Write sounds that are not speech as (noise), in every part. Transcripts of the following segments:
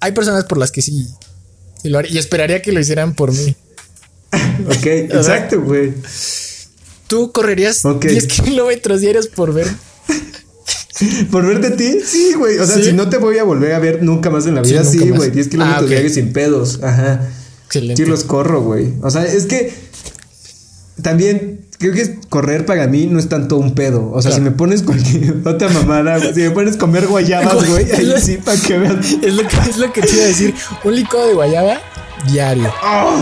hay personas por las que sí, lo haría, y esperaría que lo hicieran por mí. (laughs) ok, exacto, güey. ¿Tú correrías 10 kilómetros diarios por ver? (laughs) ¿Por verte a ti? Sí, güey. O sea, si no te voy a volver a ver nunca más en la vida, sí, güey. 10 kilómetros ah, diarios sin pedos. Ajá. Excelente. Sí los corro, güey. O sea, es que también creo que correr para mí no es tanto un pedo. O sea, si me pones cualquier (laughs) otra mamada, si me pones comer guayabas, güey, ahí sí, para que veas. Es lo que, es lo que te iba a decir. Un licuado de guayaba diario. Ah.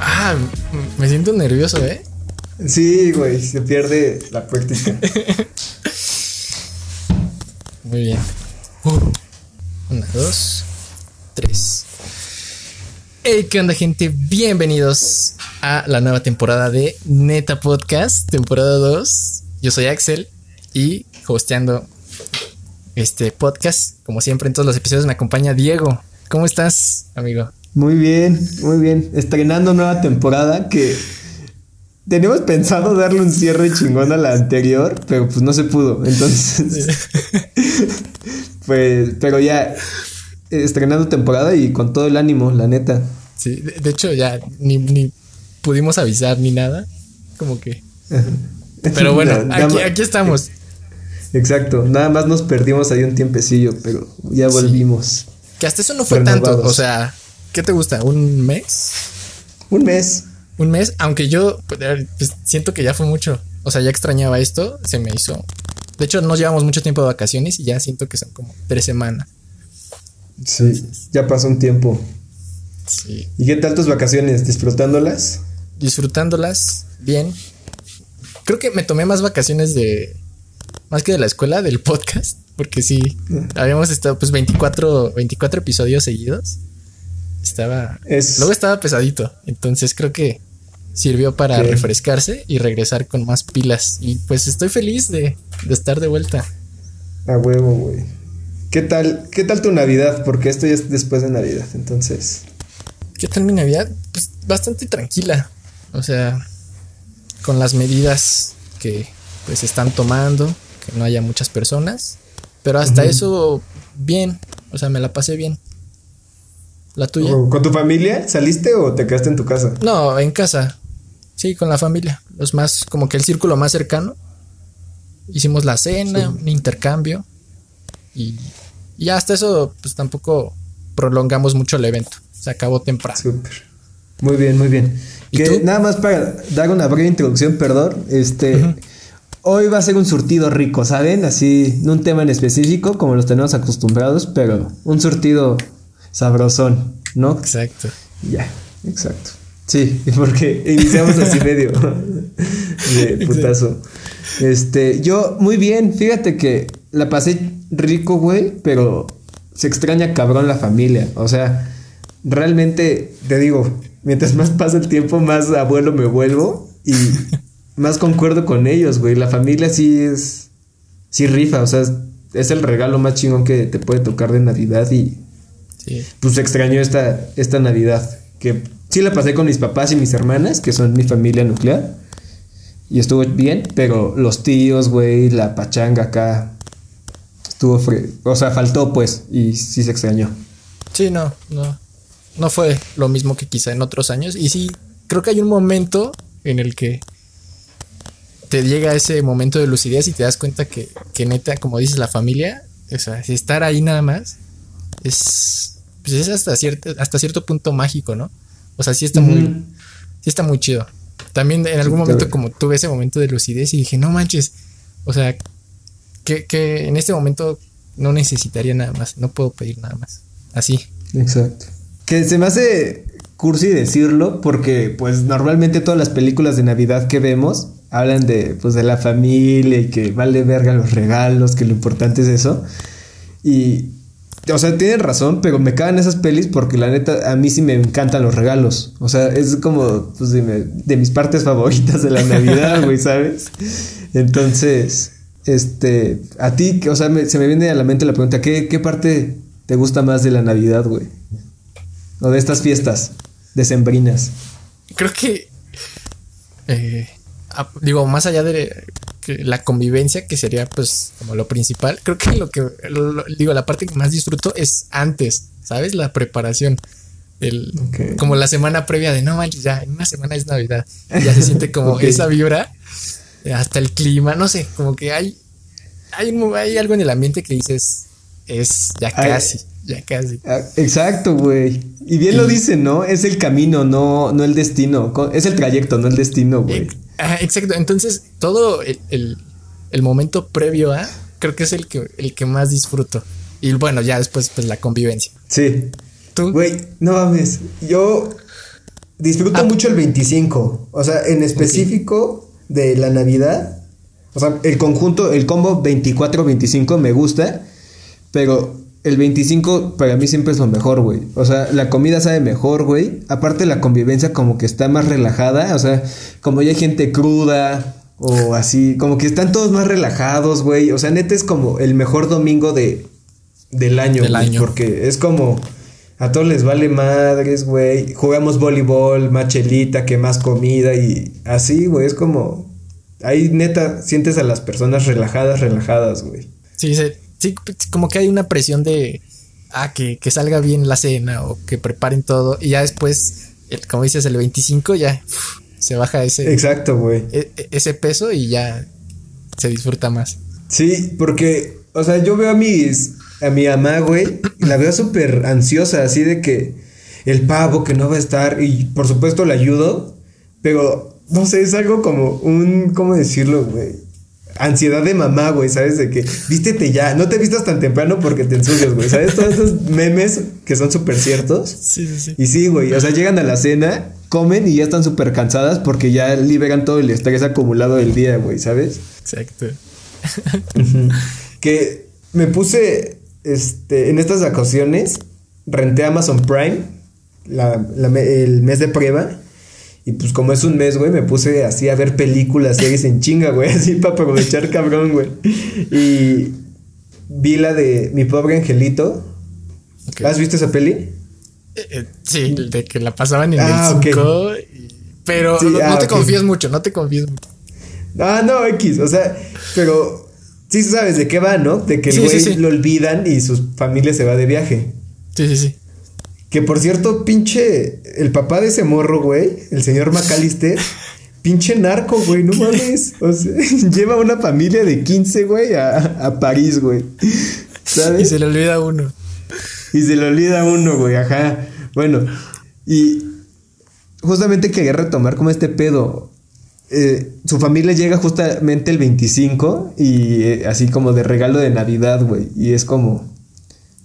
Ah, me siento nervioso, ¿eh? Sí, güey, se pierde la práctica. (laughs) Muy bien. una, dos, tres. Hey, ¿qué onda, gente? Bienvenidos a la nueva temporada de Neta Podcast, temporada 2. Yo soy Axel y hosteando este podcast, como siempre en todos los episodios, me acompaña Diego. ¿Cómo estás, amigo? Muy bien, muy bien. Estrenando nueva temporada que Teníamos pensado darle un cierre chingón a la anterior, pero pues no se pudo. Entonces, (laughs) pues, pero ya estrenando temporada y con todo el ánimo, la neta. Sí, de, hecho ya ni, pudimos avisar ni nada. Como que. Pero bueno, (laughs) aquí, estamos. Exacto, nada más nos perdimos ahí un tiempecillo, pero ya volvimos. Que hasta eso no fue tanto. O sea, ¿qué te gusta? ¿Un mes? Un mes un mes, aunque yo pues, pues, siento que ya fue mucho. O sea, ya extrañaba esto, se me hizo. De hecho, no llevamos mucho tiempo de vacaciones y ya siento que son como tres semanas. Sí, ya pasó un tiempo. Sí. ¿Y qué tal tus vacaciones? ¿Disfrutándolas? Disfrutándolas, bien. Creo que me tomé más vacaciones de. Más que de la escuela, del podcast. Porque sí, mm. habíamos estado pues 24, 24 episodios seguidos. Estaba. Luego estaba pesadito. Entonces creo que sirvió para refrescarse y regresar con más pilas. Y pues estoy feliz de, estar de vuelta. A huevo, güey. ¿Qué tal, ¿Qué tal tu Navidad? Porque esto ya es después de Navidad, entonces. ¿Qué tal mi Navidad? Pues bastante tranquila. O sea, con las medidas que pues están tomando, que no haya muchas personas. Pero hasta eso, bien. O sea, me la pasé bien. ¿La tuya? ¿Con tu familia saliste o te quedaste en tu casa? No, en casa. Sí, con la familia. Los más, como que el círculo más cercano. Hicimos la cena, un intercambio. Y, y hasta eso, pues tampoco prolongamos mucho el evento. Se acabó temprano. Súper. Muy bien, muy bien. Que nada más para dar una breve introducción, perdón. Este. Hoy va a ser un surtido rico, ¿saben? Así, no un tema en específico, como los tenemos acostumbrados, pero un surtido sabrosón, ¿no? Exacto. Ya, exacto. Sí, (laughs) porque iniciamos así (laughs) medio de putazo. Este, yo muy bien, fíjate que la pasé rico, güey, pero se extraña cabrón la familia. O sea, realmente te digo, mientras más pasa el tiempo, más abuelo me vuelvo y (laughs) más concuerdo con ellos, güey. La familia sí es, sí rifa, o sea, es el regalo más chingón que te puede tocar de Navidad y pues extrañó esta, esta Navidad. Que sí la pasé con mis papás y mis hermanas, que son mi familia nuclear. Y estuvo bien, pero los tíos, güey, la pachanga acá. Estuvo frío. O sea, faltó pues. Y sí se extrañó. Sí, no, no. No fue lo mismo que quizá en otros años. Y sí, creo que hay un momento en el que te llega ese momento de lucidez y te das cuenta que, que neta, como dices, la familia, o sea, estar ahí nada más es pues es hasta cierto, hasta cierto punto mágico, ¿no? O sea, sí está muy, sí está muy chido. También en algún momento como tuve ese momento de lucidez y dije, no manches, o sea, que, que en este momento no necesitaría nada más, no puedo pedir nada más. Así. Exacto. Que se me hace cursi decirlo porque pues normalmente todas las películas de Navidad que vemos hablan de pues de la familia y que vale verga los regalos, que lo importante es eso. Y o sea, tienen razón, pero me cagan esas pelis porque la neta a mí sí me encantan los regalos. O sea, es como pues, de, mis partes favoritas de la Navidad, (laughs) güey, ¿sabes? Entonces, este, a ti, o sea, se me viene a la mente la pregunta, ¿qué, ¿qué parte te gusta más de la Navidad, güey? O de estas fiestas decembrinas. Creo que eh, digo, más allá de la convivencia, que sería pues como lo principal, creo que lo que, digo, la parte que más disfruto es antes, ¿sabes? La preparación. El, Como la semana previa de no manches, ya en una semana es Navidad. ya se siente (laughs) como esa vibra, hasta el clima, no sé, como que hay, hay, hay algo en el ambiente que dices, es ya casi, ya casi. Ah, exacto, güey. Y bien lo dicen, ¿no? Es el camino, no, no el destino. Es el trayecto, no el destino, güey. exacto. Entonces, todo el, momento previo a, creo que es el que, el que más disfruto. Y bueno, ya después, pues la convivencia. Sí. ¿Tú? Güey, no mames. Yo disfruto ah. mucho el 25. O sea, en específico de la Navidad. O sea, el conjunto, el combo 24-25 me gusta. Pero el 25 para mí siempre es lo mejor, güey. O sea, la comida sabe mejor, güey. Aparte la convivencia como que está más relajada. O sea, como ya hay gente cruda o así, como que están todos más relajados, güey. O sea, neta es como el mejor domingo de, del año, del año. Porque es como... A todos les vale madres, güey. Jugamos voleibol, machelita, que más comida y así, güey. Es como... Ahí neta sientes a las personas relajadas, relajadas, güey. Sí, sí sí, como que hay una presión de, ah, que, salga bien la cena o que preparen todo y ya después, como dices, el 25 ya se baja ese... Exacto, güey. E, e, ese peso y ya se disfruta más. Sí, porque, o sea, yo veo a mis, a mi mamá, güey, la veo súper ansiosa, así de que el pavo que no va a estar y por supuesto la ayudo, pero no sé, es algo como un, ¿cómo decirlo, güey? Ansiedad de mamá, güey, ¿sabes? De que vístete ya, no te vistas tan temprano porque te ensucias, güey, ¿sabes? Todos esos memes que son súper ciertos. Sí, sí, sí. Y sí, güey, o sea, llegan a la cena, comen y ya están súper cansadas porque ya liberan todo el estrés acumulado del día, güey, ¿sabes? Exacto. (laughs) que me puse, este, en estas ocasiones, renté Amazon Prime, el mes de prueba. Y pues como es un mes, güey, me puse así a ver películas, series en chinga, güey, (laughs) así para aprovechar cabrón, güey. Y vi la de Mi pobre angelito. ¿Has visto esa peli? Eh, eh, sí, de que la pasaban en el 5. Ah, pero no, ah, te confíes mucho, no te confíes mucho. Ah, no, X, o sea, pero sí sabes de qué va, ¿no? De que el güey lo olvidan y su familia se va de viaje. Sí, sí, sí. Que por cierto, pinche, el papá de ese morro, güey, el señor McAllister, (laughs) pinche narco, güey, no mames. O sea, (laughs) lleva una familia de 15, güey, a, París, güey. ¿Sabes? Y se le olvida uno. Y se le olvida uno, güey, ajá. Bueno, y justamente quería retomar como este pedo. Eh, su familia llega justamente el 25 y eh, así como de regalo de Navidad, güey. Y es como,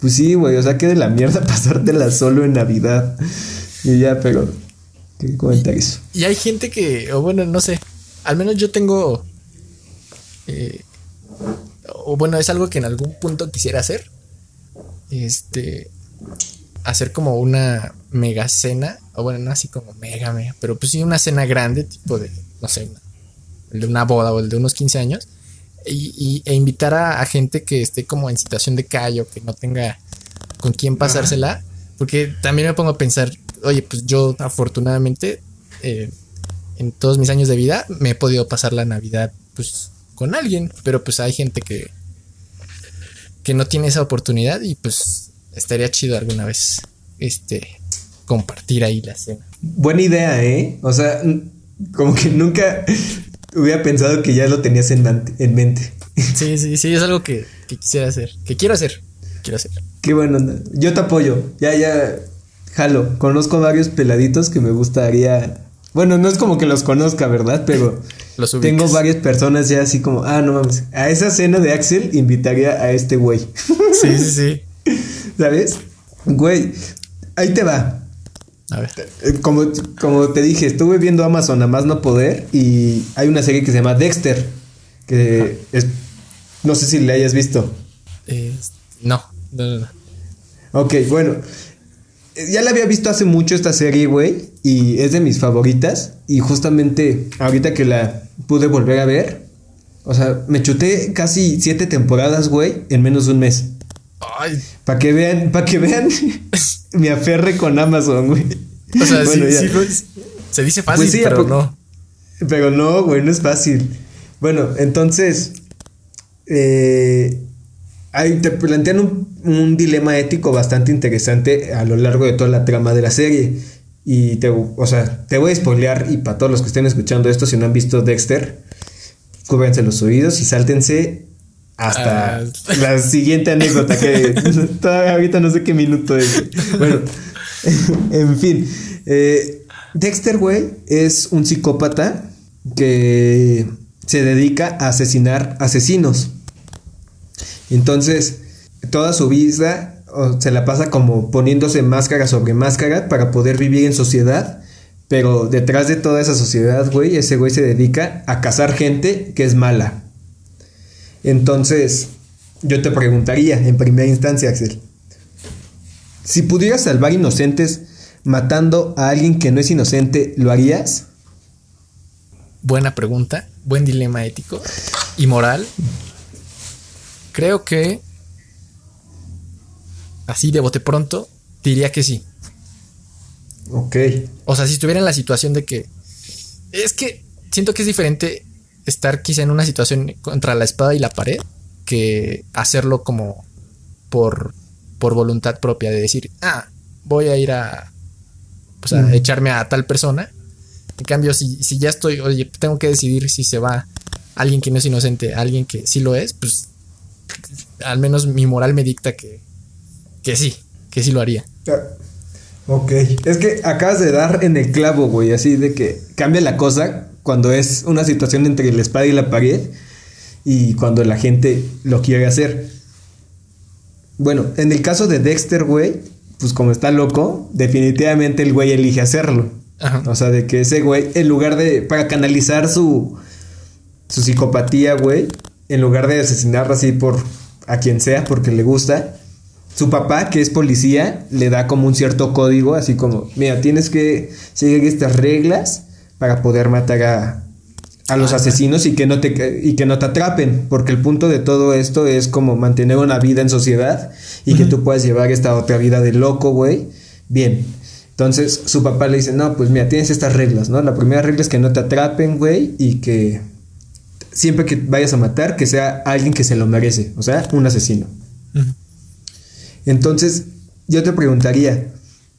pues sí, güey, o sea, que de la mierda (laughs) pasártela solo en Navidad. Y ya, pero. ¿Qué comentar eso? Y hay gente que, o bueno, no sé. Al menos yo tengo. Eh, o bueno, es algo que en algún punto quisiera hacer. Este. Hacer como una mega cena. O bueno, no así como mega, mega. Pero pues sí, una cena grande, tipo de. No sé, el de una boda o el de unos 15 años y, e invitar a, gente que esté como en situación de callo, que no tenga con quién pasársela, porque también me pongo a pensar, oye, pues yo afortunadamente eh, en todos mis años de vida me he podido pasar la Navidad pues con alguien, pero pues hay gente que que no tiene esa oportunidad y pues estaría chido alguna vez este compartir ahí la cena. Buena idea, ¿eh? O sea, como que nunca Hubiera pensado que ya lo tenías en, mente. (laughs) Sí, sí, sí, es algo que, quisiera hacer, que quiero hacer, quiero hacer. Qué bueno, yo te apoyo, ya, ya, jalo, conozco varios peladitos que me gustaría, bueno, no es como que los conozca, ¿verdad? Pero (laughs) tengo varias personas ya así como, ah, no mames, a esa cena de Axel invitaría a este güey. Sí, sí, (laughs) sí. ¿Sabes? Güey, ahí te va. A ver. Eh, como, como te dije, estuve viendo Amazon a más no poder y hay una serie que se llama Dexter, que es, no sé si le hayas visto. no, no, no, Ok, bueno. Ya la había visto hace mucho esta serie, güey, y es de mis favoritas. Y justamente ahorita que la pude volver a ver, o sea, me chuté casi siete temporadas, güey, en menos de un mes. Para que vean, para que vean (laughs) me aferre con Amazon, güey. O sea, sí, sí, Se dice fácil, pues pero no. Pero no, güey, no es fácil. Bueno, entonces. Eh, ahí te plantean un, un, dilema ético bastante interesante a lo largo de toda la trama de la serie. Y te, o sea, te voy a spoilear y para todos los que estén escuchando esto, si no han visto Dexter, cúbranse los oídos y sáltense hasta ah. (laughs) la siguiente anécdota que (laughs) todavía ahorita no sé qué minuto es. Bueno, (laughs) en fin. Eh, Dexter, güey, es un psicópata que se dedica a asesinar asesinos. Entonces, toda su vida se la pasa como poniéndose máscara sobre máscara para poder vivir en sociedad. Pero detrás de toda esa sociedad, güey, ese güey se dedica a cazar gente que es mala. Entonces, yo te preguntaría en primera instancia, Axel, si pudieras salvar inocentes matando a alguien que no es inocente, ¿lo harías? Buena pregunta, buen dilema ético y moral. Creo que así de bote pronto diría que sí. Ok. O sea, si estuviera en la situación de que es que siento que es diferente estar quizá en una situación contra la espada y la pared que hacerlo como por, por voluntad propia de decir, ah, voy a ir a, pues a echarme a tal persona. En cambio, si, si ya estoy, oye, tengo que decidir si se va alguien que no es inocente, alguien que sí lo es, pues al menos mi moral me dicta que, que sí, que sí lo haría. Ok, es que acabas de dar en el clavo, güey, así de que cambia la cosa cuando es una situación entre la espada y la pared y cuando la gente lo quiere hacer. Bueno, en el caso de Dexter, güey, pues como está loco, definitivamente el güey elige hacerlo. O sea, de que ese güey, en lugar de, para canalizar su, su psicopatía, güey, en lugar de asesinar así por a quien sea porque le gusta, su papá, que es policía, le da como un cierto código, así como, mira, tienes que seguir estas reglas para poder matar a, a los asesinos y que, no te, y que no te atrapen, porque el punto de todo esto es como mantener una vida en sociedad y que tú puedas llevar esta otra vida de loco, güey. Bien. Entonces su papá le dice, no, pues mira, tienes estas reglas, ¿no? La primera regla es que no te atrapen, güey, y que siempre que vayas a matar, que sea alguien que se lo merece, o sea, un asesino. Entonces, yo te preguntaría,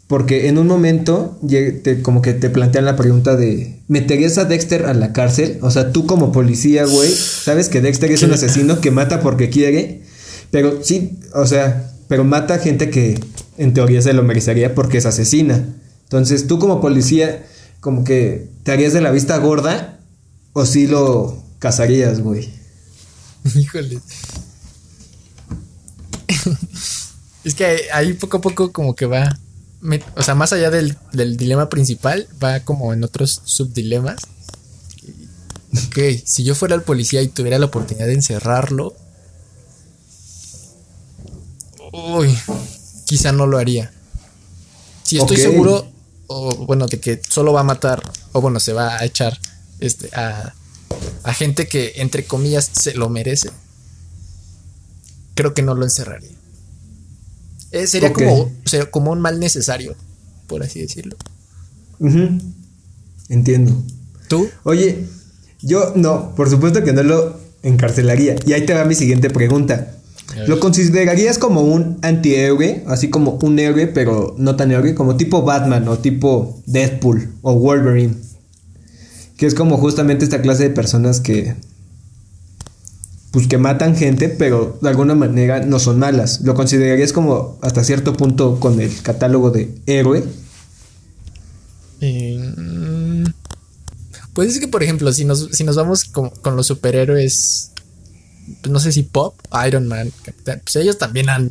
porque en un momento te, como que te plantean la pregunta de, ¿meterías a Dexter a la cárcel? O sea, tú como policía, güey, sabes que Dexter es un asesino que mata porque quiere, pero sí, o sea, pero mata a gente que en teoría se lo merecería porque es asesina. Entonces, tú como policía, como que te harías de la vista gorda o sí lo cazarías, güey. Híjole. (laughs) es que ahí poco a poco como que va o sea, más allá del, dilema principal, va como en otros subdilemas. Ok, si yo fuera el policía y tuviera la oportunidad de encerrarlo, uy, quizá no lo haría. Si estoy seguro, o bueno, de que solo va a matar, o bueno, se va a echar este, a, a gente que, entre comillas, se lo merece, creo que no lo encerraría. Eh, sería como, como un mal necesario, por así decirlo. Entiendo. ¿Tú? Oye, yo no, por supuesto que no lo encarcelaría. Y ahí te va mi siguiente pregunta. ¿Lo considerarías como un antihéroe? Así como un héroe, pero no tan héroe, como tipo Batman o tipo Deadpool o Wolverine. Que es como justamente esta clase de personas que pues que matan gente, pero de alguna manera no son malas. ¿Lo considerarías como hasta cierto punto con el catálogo de héroe? Eh, pues es que, por ejemplo, si nos, si nos vamos con, los superhéroes, pues no sé si Pop, Iron Man, pues ellos también han,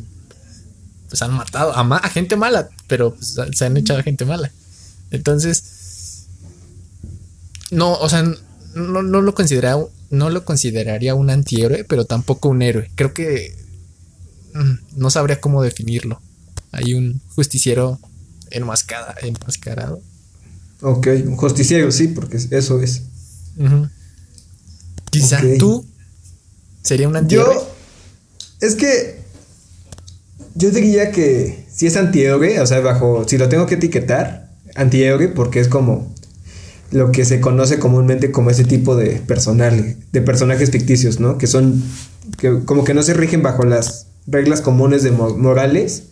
pues han matado a, gente mala, pero pues, se han echado a gente mala. Entonces, no, o sea, no, no lo considera no lo consideraría un antihéroe, pero tampoco un héroe. Creo que mm, no sabría cómo definirlo. Hay un justiciero enmascarado. enmascarado. Ok, un justiciero, sí, porque eso es. Quizá tú sería un antihéroe. Yo, es que yo diría que si es antihéroe, o sea, bajo, si lo tengo que etiquetar, antihéroe, porque es como lo que se conoce comúnmente como ese tipo de personal, de personajes ficticios, ¿no? Que son, que como que no se rigen bajo las reglas comunes de morales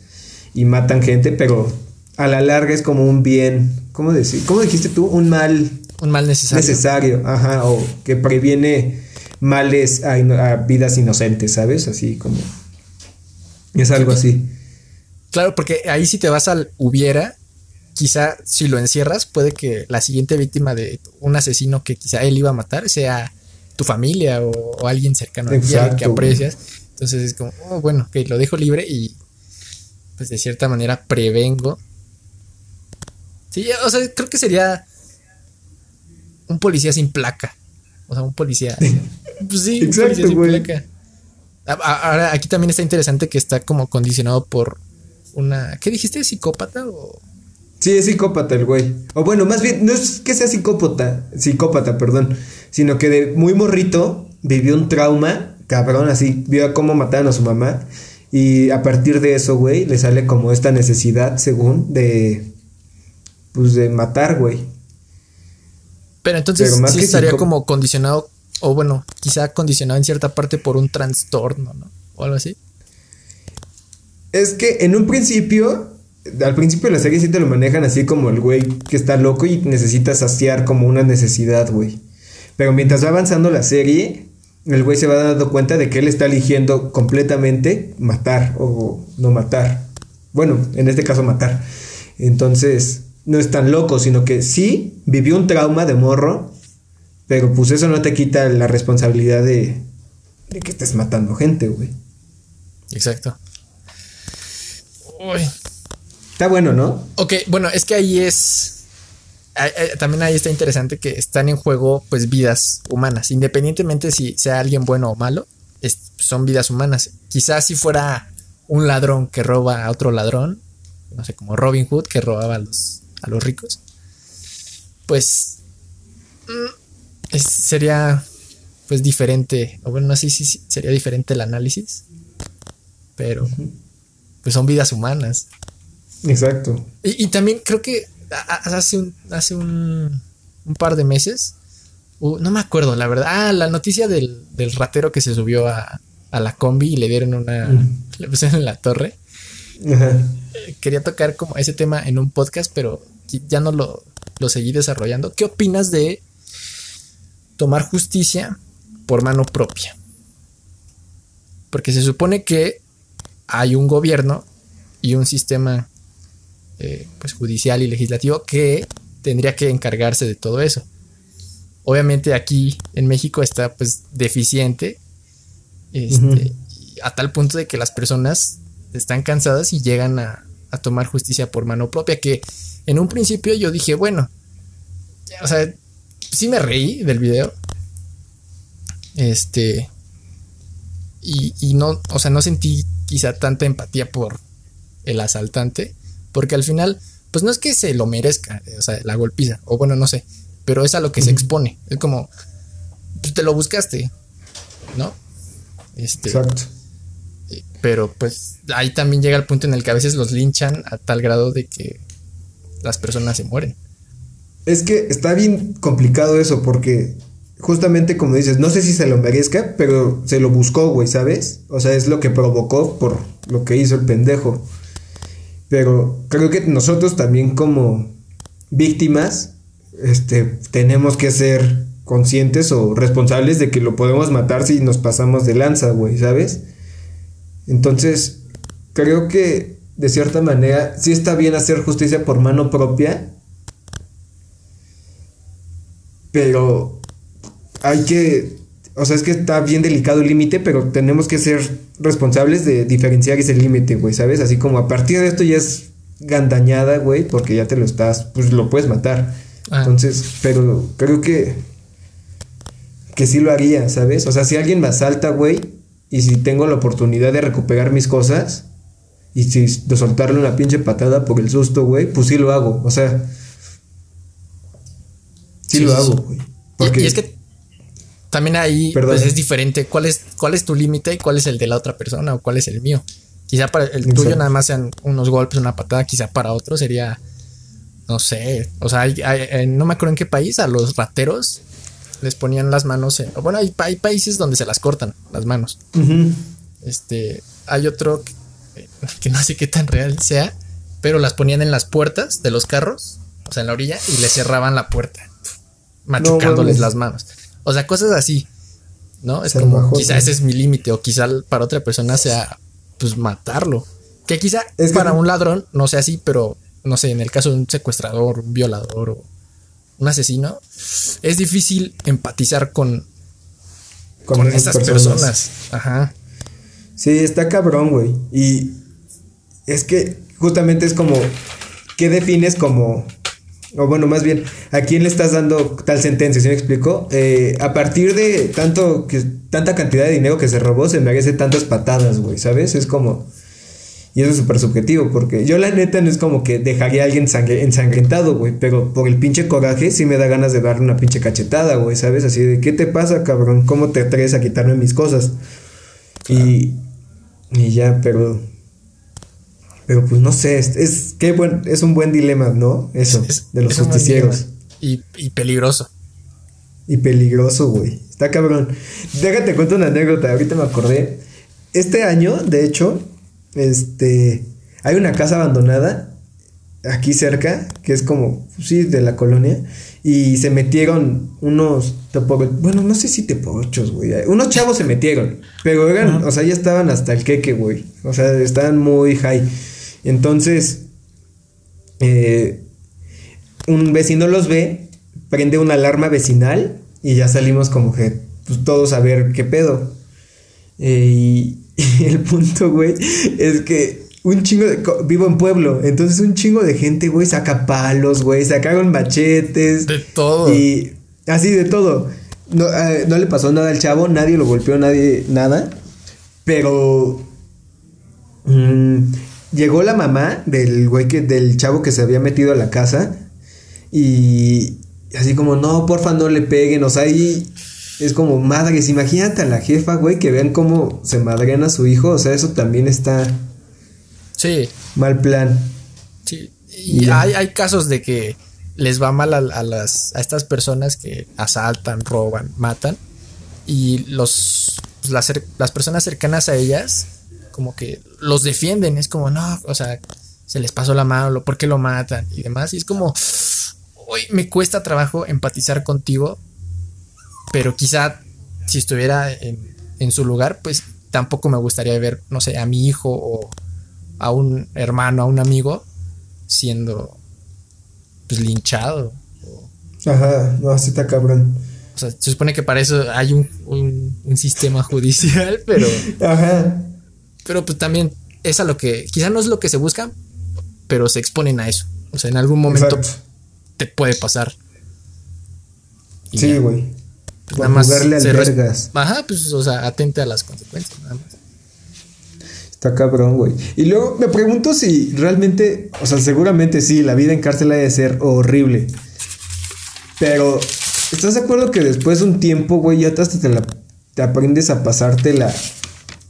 y matan gente, pero a la larga es como un bien, ¿cómo decir? ¿Cómo dijiste tú? Un mal. Un mal necesario. Necesario, ajá, o que previene males a, a vidas inocentes, ¿sabes? Así como... Es algo así. Claro, porque ahí si te vas al hubiera, quizá si lo encierras, puede que la siguiente víctima de un asesino que quizá él iba a matar sea tu familia o, alguien cercano a ti que aprecias. Entonces es como, oh, bueno, que lo dejo libre y pues de cierta manera prevengo. Sí, o sea, creo que sería un policía sin placa. O sea, un policía. (laughs) Pues sí, un policía sin placa. Ahora, aquí también está interesante que está como condicionado por una. ¿Qué dijiste? ¿Psicópata o.? Sí, es psicópata el güey. O bueno, más bien, no es que sea psicópata, psicópata, perdón, sino que de muy morrito vivió un trauma, cabrón, así, vio cómo mataron a su mamá. Y a partir de eso, güey, le sale como esta necesidad, según, de. Pues de matar, güey. Pero entonces sí estaría como condicionado, o bueno, quizá condicionado en cierta parte por un trastorno, ¿no? O algo así. Es que en un principio al principio de la serie sí te lo manejan así como el güey que está loco y necesita saciar como una necesidad, güey. Pero mientras va avanzando la serie, el güey se va dando cuenta de que él está eligiendo completamente matar o no matar. Bueno, en este caso matar. Entonces, no es tan loco, sino que sí vivió un trauma de morro, pero pues eso no te quita la responsabilidad de, de que estés matando gente, güey. Exacto. Uy, Está bueno, ¿no? Ok, bueno, es que ahí es. También ahí está interesante que están en juego, pues, vidas humanas. Independientemente si sea alguien bueno o malo, son vidas humanas. Quizás si fuera un ladrón que roba a otro ladrón, no sé, como Robin Hood que robaba a los, a los ricos, pues sería pues diferente, o bueno, no sé si sería diferente el análisis, pero pues son vidas humanas. Exacto. Y, también creo que hace un, hace un, par de meses, no me acuerdo, la verdad. Ah, la noticia del, ratero que se subió a, la combi y le dieron una. Mm. (laughs) Le pusieron en la torre. Quería tocar como ese tema en un podcast, pero ya no lo, lo seguí desarrollando. ¿Qué opinas de tomar justicia por mano propia? Porque se supone que hay un gobierno y un sistema eh, pues judicial y legislativo que tendría que encargarse de todo eso. Obviamente aquí en México está pues deficiente este, a tal punto de que las personas están cansadas y llegan a, tomar justicia por mano propia que en un principio yo dije bueno o sea sí me reí del video este y, y no o sea no sentí quizá tanta empatía por el asaltante porque al final, pues no es que se lo merezca, o sea, la golpiza, o bueno, no sé, pero es a lo que se expone. Es como, pues te lo buscaste, ¿no? Este, Exacto. Eh, pero pues ahí también llega el punto en el que a veces los linchan a tal grado de que las personas se mueren. Es que está bien complicado eso porque justamente como dices, no sé si se lo merezca, pero se lo buscó, güey, ¿sabes? O sea, es lo que provocó por lo que hizo el pendejo. Pero creo que nosotros también como víctimas este, tenemos que ser conscientes o responsables de que lo podemos matar si nos pasamos de lanza, güey, ¿sabes? Entonces, creo que de cierta manera sí está bien hacer justicia por mano propia, pero hay que o sea, es que está bien delicado el límite, pero tenemos que ser responsables de diferenciar ese límite, güey, ¿sabes? Así como a partir de esto ya es gandañada, güey, porque ya te lo estás, pues lo puedes matar. Ah. Entonces, pero creo que que sí lo haría, ¿sabes? O sea, si alguien me asalta, güey, y si tengo la oportunidad de recuperar mis cosas y si de soltarle una pinche patada por el susto, güey, pues sí lo hago, o sea, sí, lo hago, güey. Porque y es que también ahí pues, es diferente. ¿Cuál es, cuál es tu límite y cuál es el de la otra persona o cuál es el mío? Quizá para el tuyo nada más sean unos golpes, una patada, quizá para otro sería no sé, o sea, no me acuerdo en qué país, a los rateros les ponían las manos en... Bueno, hay, países donde se las cortan las manos. Este, hay otro que, no sé qué tan real sea, pero las ponían en las puertas de los carros, o sea, en la orilla, y le cerraban la puerta, machucándoles las manos. O sea, cosas así, ¿no? Es como, quizá ese es mi límite, o quizá para otra persona sea, pues, matarlo. Que quizá es para un ladrón no sea así, pero no sé, en el caso de un secuestrador, un violador o un asesino, es difícil empatizar con, con, esas personas. Ajá. Sí, está cabrón, güey. Y es que justamente es como, ¿qué defines como... O bueno, más bien, ¿a quién le estás dando tal sentencia? ¿Sí me explico? Eh, a partir de tanto que, tanta cantidad de dinero que se robó, se merece tantas patadas, güey, ¿sabes? Es como... Y eso es súper subjetivo, porque yo la neta no es como que dejaría a alguien ensangrentado, güey, pero por el pinche coraje sí me da ganas de darle una pinche cachetada, güey, ¿sabes? Así de, ¿qué te pasa, cabrón? ¿Cómo te atreves a quitarme mis cosas? Y, y ya, pero... Pero pues no sé, es, es, qué buen, es un buen dilema, ¿no? Eso, de los justicieros. Y, y peligroso. Y peligroso, güey. Está cabrón. Déjate cuento una anécdota, ahorita me acordé. Este año, de hecho, este, hay una casa abandonada aquí cerca, que es como, sí, de la colonia, y se metieron unos bueno, no sé si teporochos, güey, unos chavos se metieron, pero eran, o sea, ya estaban hasta el queque, güey, o sea, estaban muy high. Entonces, eh, un vecino los ve, prende una alarma vecinal y ya salimos como que pues, todos a ver qué pedo. Eh, y, (laughs) y el punto, güey, es que un chingo de. Vivo en pueblo, entonces un chingo de gente, güey, saca palos, güey, sacaron machetes. De todo. Y así de todo. No, eh, no le pasó nada al chavo, nadie lo golpeó, nadie, nada. Pero. Mm, llegó la mamá del güey que, del chavo que se había metido a la casa. Y así como, no, porfa, no le peguen. O sea, ahí es como madres, imagínate a la jefa, güey, que vean cómo se madrean a su hijo, o sea, eso también está... Sí. Mal plan. Sí. Y, hay, hay, casos de que les va mal a, las, a estas personas que asaltan, roban, matan, y los, pues, las, las personas cercanas a ellas como que los defienden, es como, no, o sea, se les pasó la mano, ¿por qué lo matan? Y demás, y es como, hoy me cuesta trabajo empatizar contigo pero quizá si estuviera en, su lugar, pues tampoco me gustaría ver, no sé, a mi hijo o a un hermano, a un amigo siendo pues linchado. Ajá, no, así está cabrón. O sea, se supone que para eso hay un, un, sistema judicial, pero. Ajá. Pero pues también es a lo que. Quizá no es lo que se busca, pero se exponen a eso. O sea, en algún momento te puede pasar. sí, güey. Pues nada más al Ajá, pues, o sea, atente a las consecuencias, nada más. Está cabrón, güey. Y luego me pregunto si realmente, o sea, seguramente sí, la vida en cárcel ha de ser horrible. Pero, ¿estás de acuerdo que después de un tiempo, güey, ya hasta te, la, te aprendes a pasártela?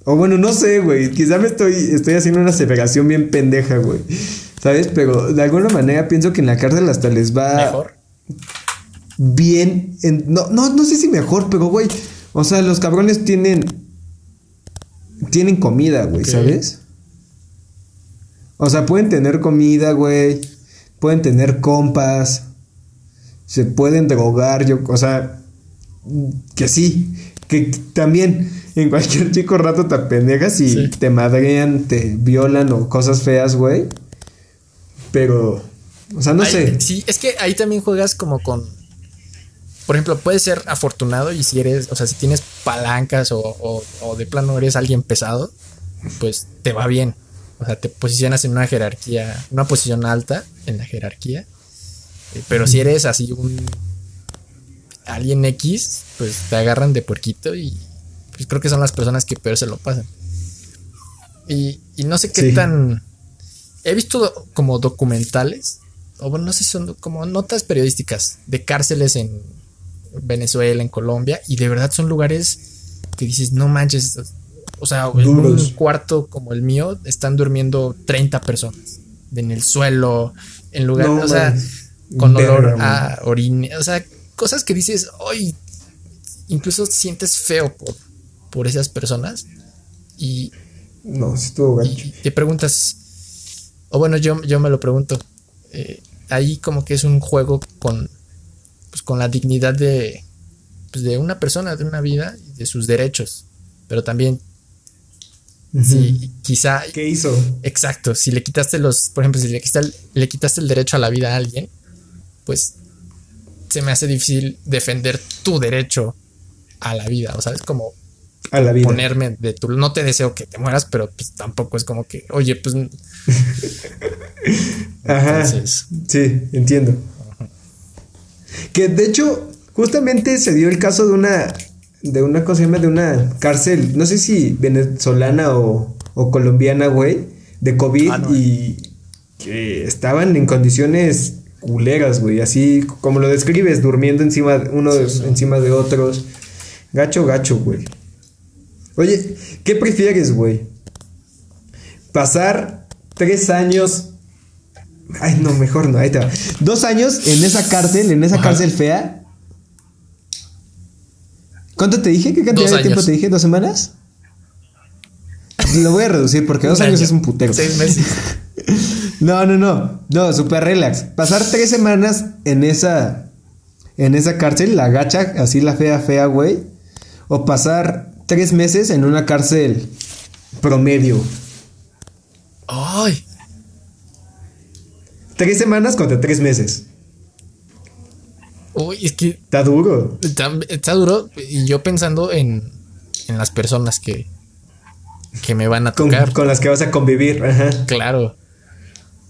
O bueno, no sé, güey. Quizá me estoy, estoy haciendo una aseveración bien pendeja, güey. ¿Sabes? Pero de alguna manera pienso que en la cárcel hasta les va. Mejor bien. no, no, no sé si mejor, pero güey. O sea, los cabrones tienen. Tienen comida, güey, ¿sabes? O sea, pueden tener comida, güey. Pueden tener compas. Se pueden drogar, yo, o sea, que sí. Que también en cualquier chico rato te pendejas y te madrean, te violan o cosas feas, güey. Pero, o sea, no sé. Sí, es que ahí también juegas como con por ejemplo, puedes ser afortunado y si eres, o sea, si tienes palancas o, de plano eres alguien pesado, pues te va bien. O sea, te posicionas en una jerarquía, una posición alta en la jerarquía. Eh, pero si eres así un alguien X, pues te agarran de puerquito y pues creo que son las personas que peor se lo pasan. Y, no sé qué tan... He visto como documentales, o bueno, no sé si son como notas periodísticas de cárceles en Venezuela, en Colombia, y de verdad son lugares que dices, no manches, o sea, en un cuarto como el mío están durmiendo 30 personas en el suelo, En lugar, No, o sea, man. con olor a orine. O sea, cosas que dices, hoy incluso sientes feo por, por esas personas. Y, No, sí estuvo y te preguntas, o bueno, yo, yo me lo pregunto. eh, ahí como que es un juego con, pues, con la dignidad de, pues, de una persona, de una vida y de sus derechos. Pero también, Ujú. si quizá ¿Qué hizo? Exacto, si le quitaste los, por ejemplo, si le quitaste, el, le quitaste el derecho a la vida a alguien, pues se me hace difícil defender tu derecho a la vida, o sea, es como A la vida. ponerme de tu, no te deseo que te mueras, pero pues tampoco es como que, oye, pues (laughs) Ajá. entonces, Sí, entiendo. Que de hecho, justamente se dio el caso de una. De una cosa se llama de una cárcel. No sé si venezolana o, o colombiana, güey. De COVID Ah, no. y. Que estaban en condiciones culeras, güey. Así como lo describes, durmiendo encima de uno encima de otros. Gacho, gacho, güey. Oye, ¿qué prefieres, güey? Pasar tres años Ay, no, mejor no, ahí te va. Dos años en esa cárcel, en esa Ajá. cárcel fea. ¿Cuánto te dije? ¿Qué cantidad Dos de tiempo años. te dije? ¿Dos semanas? Lo voy a reducir porque dos años año. es un putero. seis meses. (laughs) No, no, no. No, super relax. Pasar tres semanas en esa. En esa cárcel, la gacha, así la fea, fea, güey. O pasar tres meses en una cárcel promedio. Ay, Tres semanas contra tres meses. uy, es que Está duro. está, está duro y yo pensando en, en las personas que, que me van a Con, tocar. con las que vas a convivir. Ajá. Claro.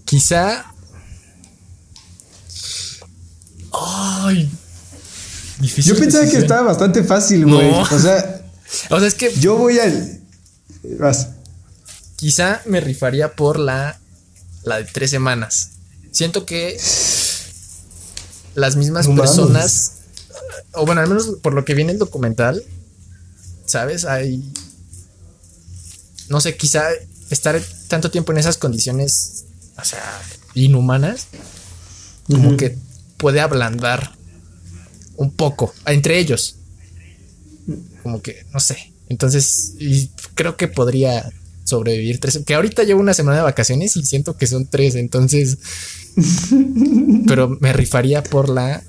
Quizá. Ay. Difícil. Yo pensaba que estaba bastante fácil, güey. No. O sea, (laughs) O sea, es que yo voy al. Vas. quizá me rifaría por la. La de tres semanas. Siento que. Las mismas No mames. personas. O bueno, al menos por lo que viene el documental. ¿Sabes? Hay. No sé, quizá estar tanto tiempo en esas condiciones. O sea, inhumanas. como que puede ablandar un poco entre ellos. Como que, no sé. Entonces, y creo que podría sobrevivir tres. Que ahorita llevo una semana de vacaciones y siento que son tres, entonces. (laughs) pero me rifaría por la,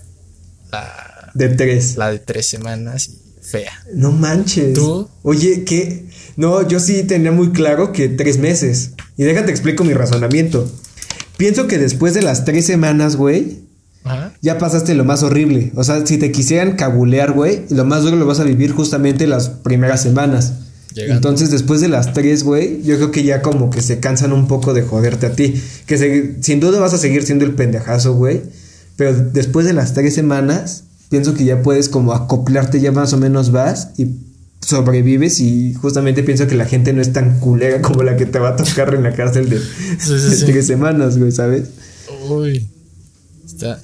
la, De tres. la de tres semanas y fea. No manches. ¿Tú? Oye, ¿qué? No, yo sí tenía muy claro que tres meses. Y déjate explico mi razonamiento. Pienso que después de las tres semanas, güey, Ajá. ya pasaste lo más horrible. O sea, si te quisieran cabulear, güey, lo más duro lo vas a vivir justamente las primeras semanas. Llegando. Entonces, después de las tres, güey, yo creo que ya como que se cansan un poco de joderte a ti. Que se- sin duda vas a seguir siendo el pendejazo, güey. Pero después de las tres semanas, pienso que ya puedes como acoplarte, ya más o menos vas y sobrevives. Y justamente pienso que la gente no es tan culera como la que te va a tocar en la cárcel de, Sí, sí, de sí. tres semanas, güey, ¿sabes? Uy. Está.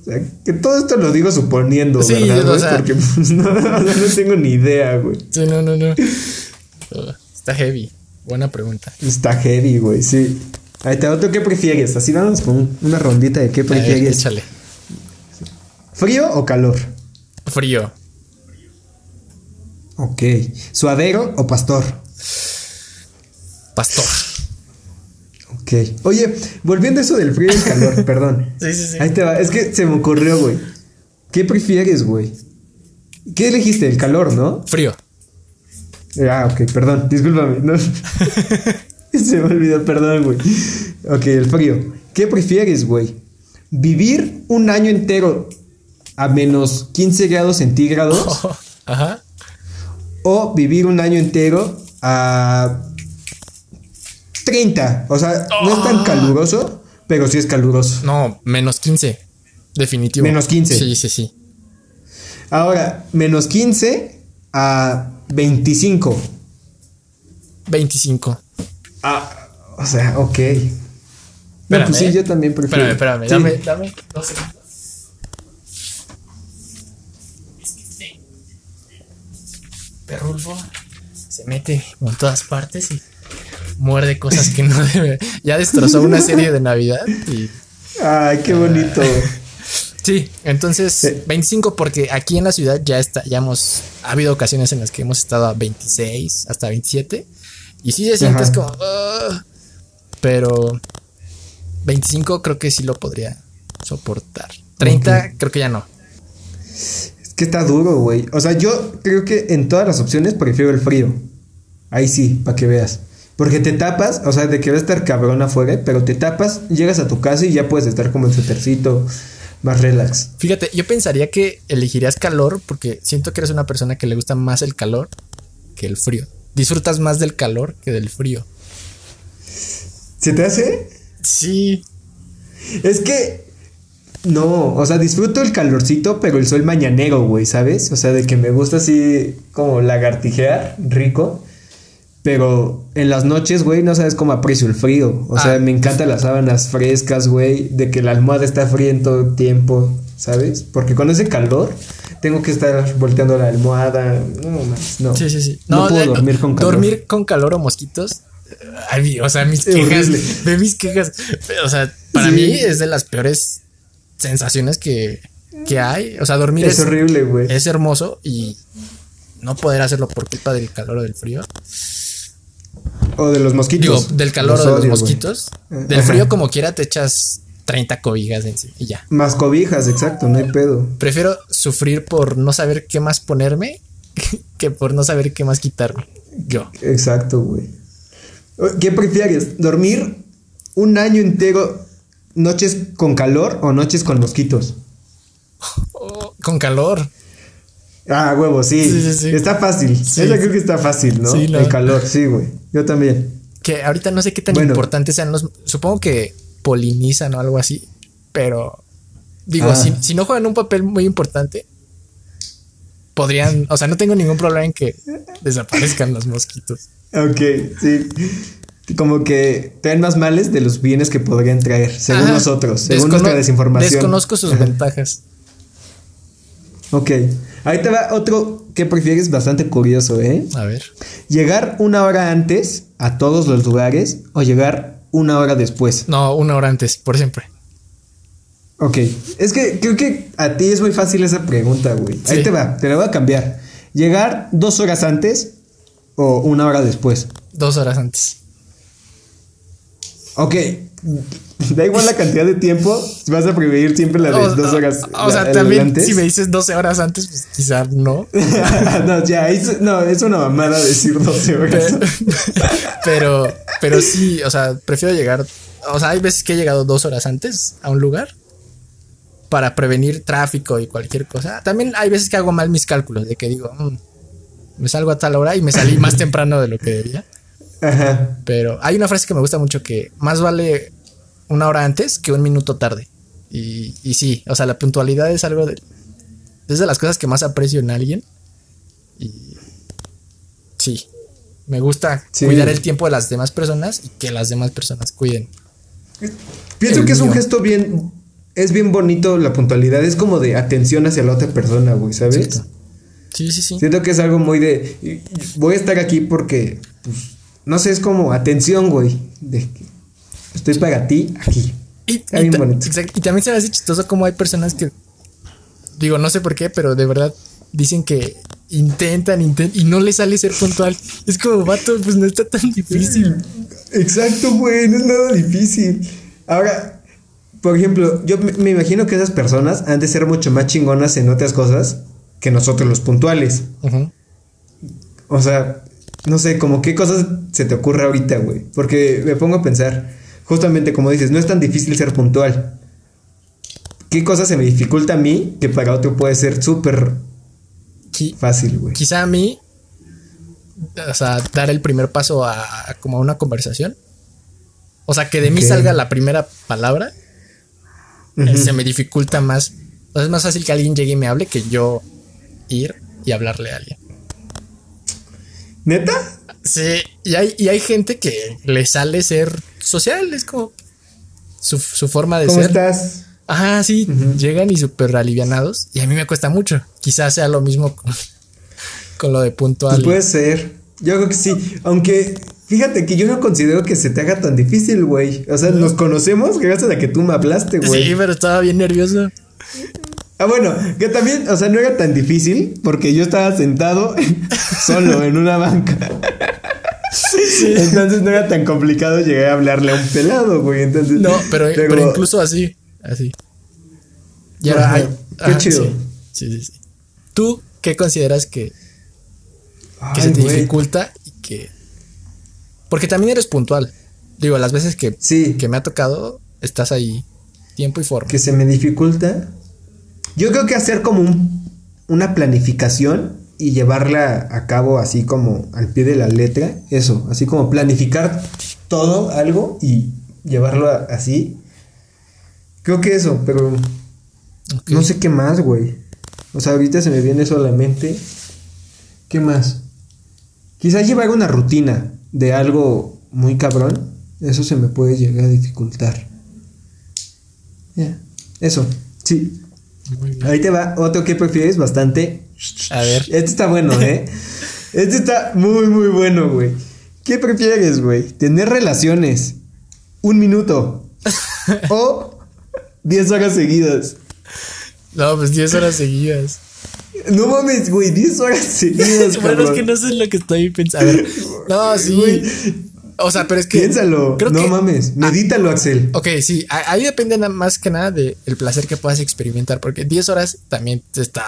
O sea, que todo esto lo digo suponiendo, ¿verdad? o sea- Porque pues, (laughs) no, no tengo ni idea, güey. Sí, no, no, no. Uh, Está heavy. Buena pregunta. Está heavy, güey, sí. Ahí te otro, ¿qué prefieres? Así vamos con un- una rondita de qué A ver, prefieres. échale. ¿Frío o calor? Frío. Ok. ¿Suadero o pastor? Pastor. Ok. Oye, volviendo a eso del frío y el calor, (laughs) perdón. Sí, sí, sí. Ahí te va. Es que se me ocurrió, güey. ¿Qué prefieres, güey? ¿Qué elegiste? El calor, ¿no? Frío. Ah, ok, perdón, discúlpame. no. (laughs) Se me olvidó, perdón, güey. Ok, el frío. ¿Qué prefieres, güey? ¿Vivir un año entero a menos 15 grados centígrados? (laughs) Ajá. ¿O vivir un año entero a 30? O sea, no es tan Ah. caluroso, pero sí es caluroso. No, menos 15. Definitivo. Menos 15. Sí, sí, sí. Ahora, menos 15 a 25. 25. Ah, o sea, ok. No, Espérame, pues sí, yo también prefiero. Espérame, espérame. Sí. Dame, dame dos segundos. Perrulfo se mete en todas partes y muerde cosas que no (laughs) debe. Ya destrozó una serie de Navidad y Ay, qué bonito. Sí, entonces Eh. 25 porque aquí en la ciudad ya está, ya hemos, ha habido ocasiones en las que hemos estado a 26 hasta 27 y sí se sientes Ajá. como, "Ah", pero 25 creo que sí lo podría soportar. 30 creo que ya no. Que está duro, güey. O sea, yo creo que en todas las opciones prefiero el frío. Ahí sí, para que veas. Porque te tapas, o sea, de que va a estar cabrón afuera, pero te tapas, llegas a tu casa y ya puedes estar como en tu tercito, más relax. Fíjate, yo pensaría que elegirías calor porque siento que eres una persona que le gusta más el calor que el frío. Disfrutas más del calor que del frío. ¿Se te hace? Sí. Es que. No, o sea, disfruto el calorcito, pero el sol mañanero, güey, ¿sabes? O sea, de que me gusta así como lagartijear, rico. Pero en las noches, güey, no sabes cómo aprecio el frío. O sea, Ah. me encantan las sábanas frescas, güey. De que la almohada está fría en todo el tiempo, ¿sabes? Porque con ese calor tengo que estar volteando la almohada. No, más, no. Sí, sí, sí. No, puedo eh, dormir con calor. Dormir con calor o mosquitos. ay, o sea, mis quejas. Ve mis quejas. O sea, para Sí. mí es de las peores sensaciones que, que hay. O sea, dormir Es es, horrible, güey. es hermoso y no poder hacerlo por culpa del calor o del frío. O de los Digo, mosquitos. del calor Los o de los odio, mosquitos. Del Ajá. frío, como quiera, te echas 30 cobijas encima y ya. Más cobijas, exacto, no hay pedo. Prefiero sufrir por no saber qué más ponerme (laughs) que por no saber qué más quitarme. Yo. Exacto, güey. ¿Qué prefieres? ¿Dormir un año entero noches con calor o noches con mosquitos? Oh, con calor. Ah, huevo, sí. Sí, sí, sí. Está fácil. Sí. Esa creo que está fácil, ¿no? Sí, la- El calor, sí, güey. Yo también. Que ahorita no sé qué tan Bueno. importantes sean los. Supongo que polinizan o algo así. Pero. Digo, Ah. si, si no juegan un papel muy importante. Podrían. O sea, no tengo ningún problema en que desaparezcan los mosquitos. Ok, sí. Como que traen más males de los bienes que podrían traer, según Ajá. nosotros, según Descono- nuestra desinformación. Desconozco sus Ajá. ventajas. Ok. Ahí te va otro que prefieres bastante curioso, ¿eh? A ver. ¿Llegar una hora antes a todos los lugares o llegar una hora después? No, una hora antes, por siempre. Ok. Es que creo que a ti es muy fácil esa pregunta, güey. Ahí te va, te la voy a cambiar. ¿Llegar dos horas antes o una hora después? Dos horas antes. Ok. (laughs) Da igual la cantidad de tiempo, vas a preferir siempre la de O- dos horas. O, sea, la- el también antes. si me dices 12 horas antes, pues quizá no. (laughs) no, ya, es, no, es una mamada decir 12 horas. (laughs) Pero, pero sí, o sea, prefiero llegar. O sea, hay veces que he llegado dos horas antes a un lugar para prevenir tráfico y cualquier cosa. También hay veces que hago mal mis cálculos, de que digo, "Mm, me salgo a tal hora y me salí más temprano de lo que debía. Ajá. Pero hay una frase que me gusta mucho que más vale una hora antes que un minuto tarde. Y, y sí, o sea, la puntualidad es algo de... Es de las cosas que más aprecio en alguien. Y sí, me gusta Sí. cuidar el tiempo de las demás personas y que las demás personas cuiden. Pienso El que es un gesto bien. Es bien bonito la puntualidad. Es como de atención hacia la otra persona, güey, ¿sabes? Cierto. Sí, sí, sí. Siento que es algo muy de. Voy a estar aquí porque. pues, no sé, es como atención, güey. De que estoy para ti aquí. Y, Está y bien ta- bonito. exacto. Y también se me hace chistoso como hay personas que, digo, no sé por qué, pero de verdad dicen que intentan, intentan y no les sale ser puntual. Es como, vato, pues no está tan difícil. Exacto, güey, no es nada difícil. Ahora, por ejemplo, yo me, imagino que esas personas han de ser mucho más chingonas en otras cosas que nosotros los puntuales. O sea, no sé, como qué cosas se te ocurre ahorita, güey. Porque me pongo a pensar, justamente como dices, no es tan difícil ser puntual. ¿Qué cosa se me dificulta a mí que para otro puede ser súper fácil, güey? quizá a mí, o sea, dar el primer paso a, a como a una conversación. O sea, que de mí salga la primera palabra, eh, se me dificulta más. O sea, es más fácil que alguien llegue y me hable que yo ir y hablarle a alguien. ¿Neta? Sí, y hay, y hay gente que le sale ser social, es como su, su forma de ¿Cómo ser. estás? Ajá, sí, llegan y súper alivianados. Y a mí me cuesta mucho. Quizás sea lo mismo con, (laughs) con lo de puntual. Pues puede ser. Yo creo que sí. Aunque, Fíjate que yo no considero que se te haga tan difícil, güey. O sea, nos conocemos gracias a que tú me hablaste, güey. Sí, pero estaba bien nervioso. Ah, bueno, que también, o sea, no era tan difícil porque yo estaba sentado (laughs) solo en una banca. Entonces no era tan complicado llegar a hablarle a un pelado, güey. Entonces, no, pero, pero, incluso así, así. Ya, ay, qué chido. Sí, sí, sí, ¿Tú qué consideras que, que se te dificulta y que... Porque también eres puntual. Digo, las veces que, que me ha tocado, estás ahí tiempo y forma. Que se me dificulta. Yo creo que hacer como un, una planificación y llevarla a cabo así como al pie de la letra, eso, así como planificar todo algo y llevarlo así. Creo que eso, pero no sé qué más, güey. O sea, ahorita se me viene solamente. ¿Qué más? Quizás llevar una rutina de algo muy cabrón. Eso se me puede llegar a dificultar. Ya. Eso, sí. Ahí te va otro que prefieres bastante. A ver. Este está bueno, ¿eh? (laughs) este está muy, muy bueno, güey. ¿Qué prefieres, güey? ¿Tener relaciones un minuto (laughs) o 10 horas seguidas? No, pues 10 horas seguidas. No mames, güey, 10 horas seguidas. (laughs) bueno, es que no sé lo que estoy pensando. A ver, no, sí. O sea, pero es que. Piénsalo. no mames. Ah, Medítalo, Axel. Ok, sí. Ahí depende más que nada del placer que puedas experimentar. Porque 10 horas también está.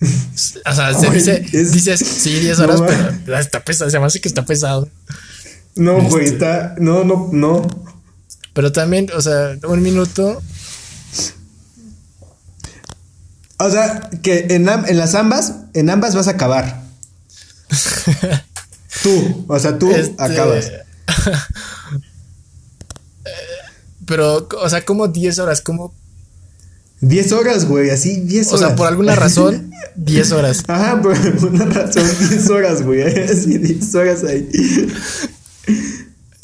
O sea, se (laughs) dice, dices, sí, 10 horas, pero está pesado. Se me hace que está pesado. No, güey, este. está. No, no, no. Pero también, o sea, un minuto. O sea, que en, en las ambas, en ambas vas a acabar. (laughs) Tú, o sea, tú este, acabas. (laughs) Pero, o sea, como 10 horas, como 10 horas, güey, así 10 horas. O sea, por alguna razón, (laughs) 10 horas. Ajá, por alguna razón, 10 horas, güey. Así 10 horas ahí.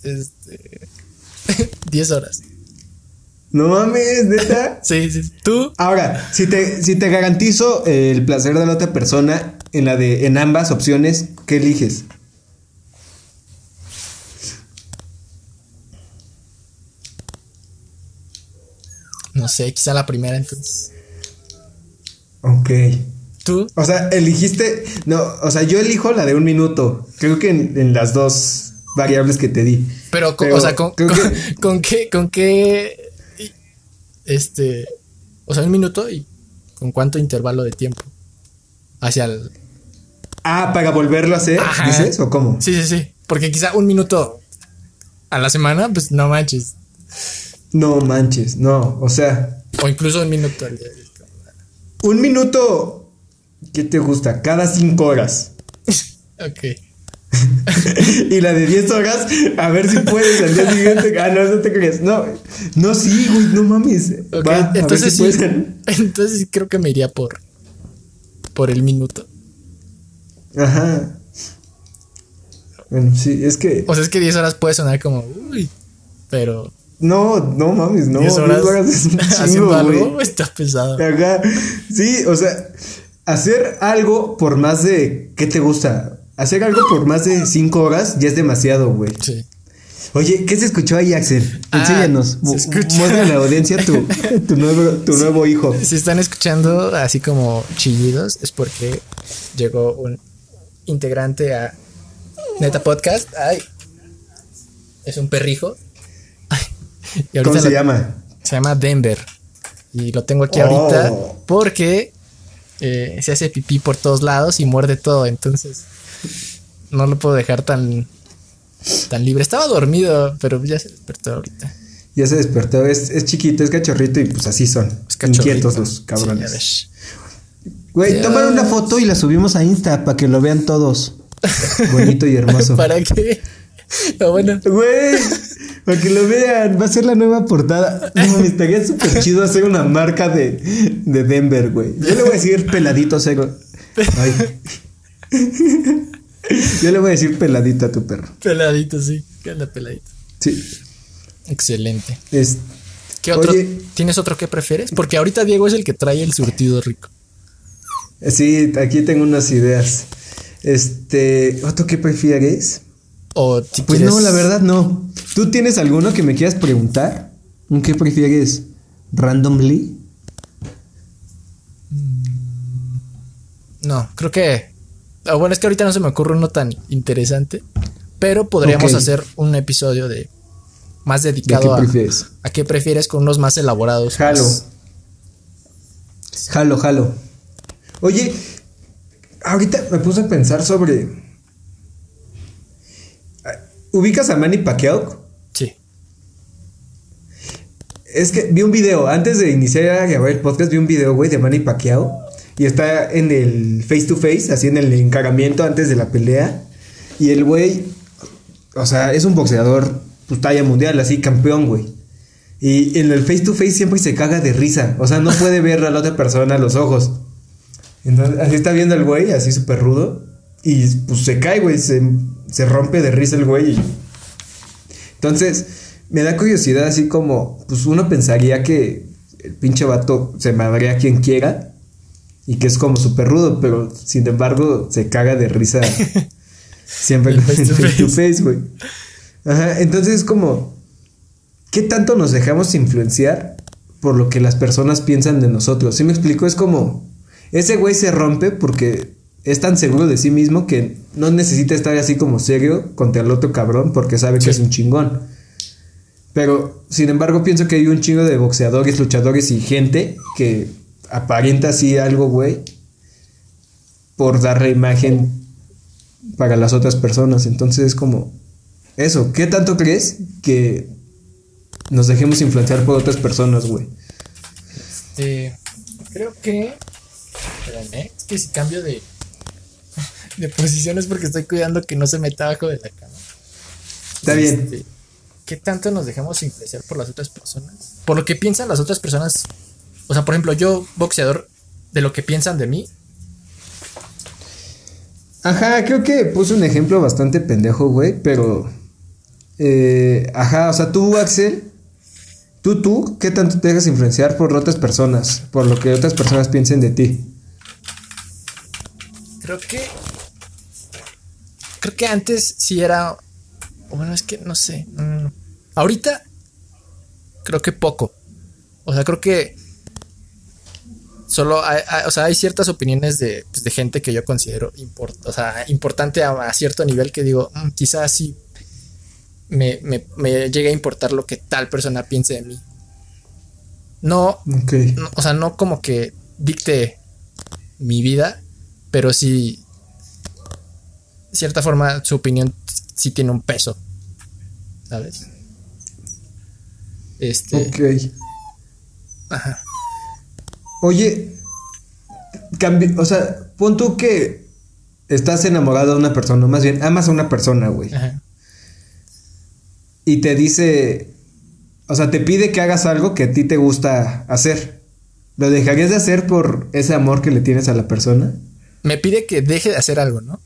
Este. (laughs) 10 horas. No mames, neta. sí, sí. ¿Tú? Ahora, si te, si te garantizo el placer de la otra persona en la de en ambas opciones, ¿qué eliges? No sé, quizá la primera entonces. Ok. ¿Tú? O sea, eligiste. No, o sea, yo elijo la de un minuto. Creo que en, las dos variables que te di. Pero, o sea, con, (laughs) con, qué, con qué. Este. O sea, un minuto y con cuánto intervalo de tiempo. Hacia el. Ah, para volverlo a hacer, dices, o cómo? Sí, sí, sí. Porque quizá un minuto a la semana, pues no manches. No manches, no, o sea. O incluso un minuto al día. Un minuto, ¿qué te gusta? Cada cinco horas. (laughs) ok. (laughs) y la de diez horas, a ver si puedes al día siguiente. Ah, no, no te crees. No, no, sí, güey, no mames. (laughs) entonces, sí, entonces creo que me iría por, por el minuto. Ajá. Bueno, sí, es que. O sea, es que 10 horas puede sonar como, uy, pero no, no mames, no. 10 horas, es un (laughs) chingo, algo está pesado. Sí, o sea, hacer algo por más de. ¿Qué te gusta? Hacer algo por más de 5 horas ya es demasiado, güey. Sí. Oye, ¿qué se escuchó ahí, Axel? Ah, Enséñanos. Muestra a la audiencia tu, (laughs) tu, nuevo, tu nuevo hijo. Si están escuchando así como chillidos, es porque llegó un integrante a Neta Podcast. Ay, es un perrijo. ¿Cómo se llama? Se llama Denver. Y lo tengo aquí ahorita oh. porque eh, se hace pipí por todos lados y muerde todo. Entonces no lo puedo dejar tan, tan libre. Estaba dormido, pero ya se despertó ahorita. Ya se despertó. Es, chiquito, es cachorrito y pues así son. Inquietos los cabrones. Güey, tomar una foto y la subimos a Insta para que lo vean todos. Bonito y hermoso. (laughs) ¿Para qué? Bueno. Güey, para que lo vean, va a ser la nueva portada. No, me estaría súper chido hacer una marca de, de Denver, güey. Yo le voy a decir peladito cego. Ay. Yo le voy a decir peladito a tu perro. Peladito, sí. ¿Qué onda, peladito? Sí. Excelente. ¿Qué otro? ¿Tienes otro que prefieres? Porque ahorita Diego es el que trae el surtido rico. Sí, aquí tengo unas ideas. Este, ¿otro qué prefieres? O si Pues quieres- no, la verdad no. ¿Tú tienes alguno que me quieras preguntar? ¿Un qué prefieres? ¿Randomly? No, creo que. ah, Bueno, es que ahorita no se me ocurre uno tan interesante. Pero podríamos hacer un episodio de. Más ¿De dedicado qué a. prefieres? ¿A qué prefieres con unos más elaborados? Jalo. más- Jalo, jalo. Oye, ahorita me puse a pensar sobre. ¿Ubicas a Manny Pacquiao? Sí. Es que vi un video, antes de iniciar a grabar el podcast, vi un video, güey, de Manny Pacquiao. Y está en el face to face, así en el encaramiento antes de la pelea. Y el güey, o sea, es un boxeador, pues talla mundial, así, campeón, güey. Y en el face to face siempre se caga de risa. O sea, no puede ver a la otra persona a los ojos. Entonces, así está viendo el güey, así súper rudo. Y pues se cae, güey, se, se rompe de risa el güey. entonces, me da curiosidad así como, pues uno pensaría que el pinche vato se madrea a quien quiera y que es como súper rudo, pero sin embargo se caga de risa (laughs) siempre El en face to güey. Ajá, entonces es como, ¿qué tanto nos dejamos influenciar por lo que las personas piensan de nosotros? ¿Sí me explico? Es como, ese güey se rompe porque es tan seguro de sí mismo que no necesita estar así como serio contra el otro cabrón porque sabe que es un chingón. Pero, sin embargo, pienso que hay un chingo de boxeadores, luchadores y gente que aparenta así algo, güey, por darle imagen para las otras personas. Entonces es como, eso, ¿qué tanto crees que nos dejemos influenciar por otras personas, güey? Este, creo que. Espérame, es que si cambio de. De posición es porque estoy cuidando que no se meta abajo de la cama. Está bien. Este, ¿Qué tanto nos dejamos influenciar por las otras personas? Por lo que piensan las otras personas. O sea, por ejemplo, yo, boxeador, de lo que piensan de mí. Ajá, creo que puse un ejemplo bastante pendejo, güey, pero... eh, ajá, o sea, tú, Axel, tú, tú, ¿qué tanto te dejas influenciar por otras personas? Por lo que otras personas piensen de ti. Creo que. Creo que antes sí era. Bueno, es que no sé. mm, ahorita. Creo que poco. O sea, creo que. Solo hay, hay- o sea, hay ciertas opiniones de, pues, de gente que yo considero import- o sea, importante a, a cierto nivel que digo, "Mm, quizás sí me, me, me llegue a importar lo que tal persona piense de mí. No, o sea, no como que dicte mi vida, pero sí, cierta forma, su opinión sí tiene un peso, ¿sabes? Este, Ok. ajá, Oye, cambi- o sea, pon tú que estás enamorado de una persona, más bien amas a una persona, güey. ajá. Y te dice, o sea, te pide que hagas algo que a ti te gusta hacer. ¿Lo dejarías de hacer por ese amor que le tienes a la persona? Me pide que deje de hacer algo, ¿no?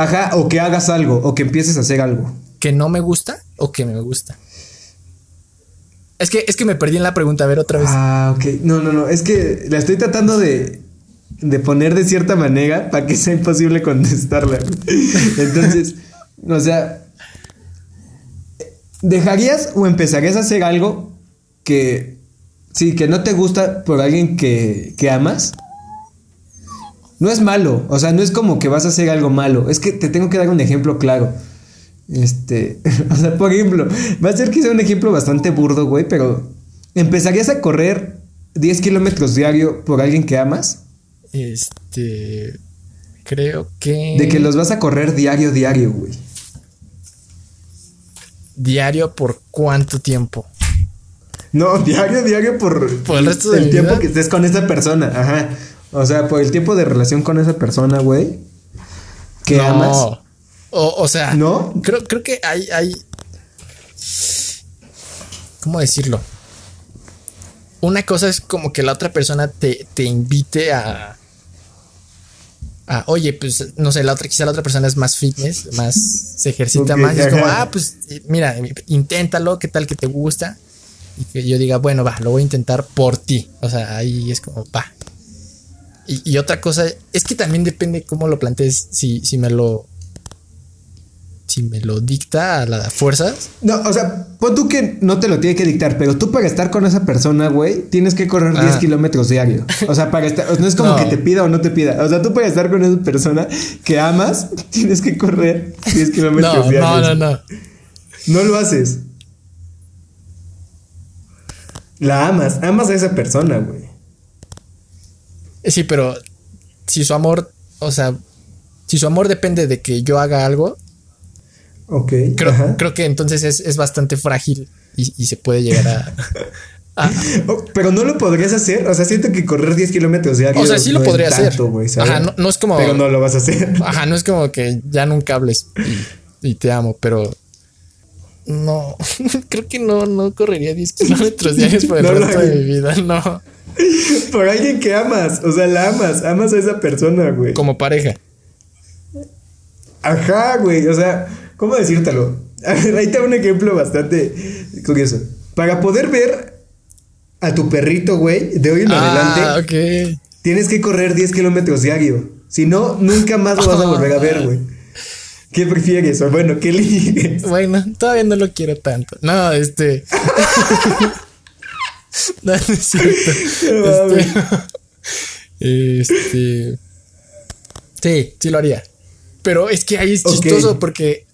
Ajá, o que hagas algo, o que empieces a hacer algo. Que no me gusta o que me gusta. Es que, es que me perdí en la pregunta, a ver otra vez. Ah, ok. No, no, no. Es que la estoy tratando de, de poner de cierta manera para que sea imposible contestarla. (laughs) Entonces, o sea, ¿dejarías o empezarías a hacer algo que, sí, que no te gusta por alguien que, que amas? No es malo, o sea, no es como que vas a hacer algo malo. Es que te tengo que dar un ejemplo claro. Este, (laughs) o sea, por ejemplo, va a ser quizá un ejemplo bastante burdo, güey, pero ¿empezarías a correr 10 kilómetros diario por alguien que amas? Este, creo que... De que los vas a correr diario, diario, güey. Diario por cuánto tiempo. No, (laughs) diario, diario por, Por el resto de el mi tiempo vida. que estés con esa persona, ajá. O sea, por el tiempo de relación con esa persona, güey. Que No. amas. O, o sea, ¿No? Creo, creo que hay, hay. ¿Cómo decirlo? Una cosa es como que la otra persona te, te invite a. a, oye, pues no sé, la otra, quizá la otra persona es más fitness, más se ejercita más. y es como, ah, pues mira, inténtalo, qué tal que te gusta. Y que yo diga, bueno, va, lo voy a intentar por ti. O sea, ahí es como, va. Y, y otra cosa, es que también depende cómo lo plantees, si, si me lo si me lo dicta a las fuerzas. No, o sea, pon tú que no te lo tiene que dictar, pero tú para estar con esa persona, güey, tienes que correr 10 Ah. kilómetros diario. O sea, para estar, no es como No. que te pida o no te pida. O sea, tú para estar con esa persona que amas, (laughs) tienes que correr 10 kilómetros No, diarios. no, no, no. No lo haces. La amas, amas a esa persona, güey. Sí, pero si su amor, o sea, si su amor depende de que yo haga algo, Ok. creo, creo que entonces es, es bastante frágil y, y se puede llegar a... a- (laughs) Oh, pero no lo podrías hacer. O sea, siento que correr 10 kilómetros diarios. o sea, sí lo no es podría hacer. Ajá, no, no es como... Pero no lo vas a hacer. (laughs) Ajá, no es como que ya nunca hables y, y te amo, pero... No, (laughs) creo que no, no correría 10 kilómetros diarios por el No resto de mi vida, no. (laughs) Por alguien que amas. O sea, la amas. Amas a esa persona, güey. Como pareja. Ajá, güey. O sea, ¿cómo decírtelo? (laughs) A ver, ahí te da un ejemplo bastante curioso. Para poder ver a tu perrito, güey, de hoy en Ah, adelante, tienes que correr 10 kilómetros diario. Si no, nunca más lo vas a volver a ver, güey. ¿Qué prefieres? O bueno, ¿qué (laughs) eliges? Bueno, todavía no lo quiero tanto. No, este. (laughs) no, no es cierto. (laughs) Este. (laughs) este. Sí, sí lo haría. Pero es que ahí es chistoso porque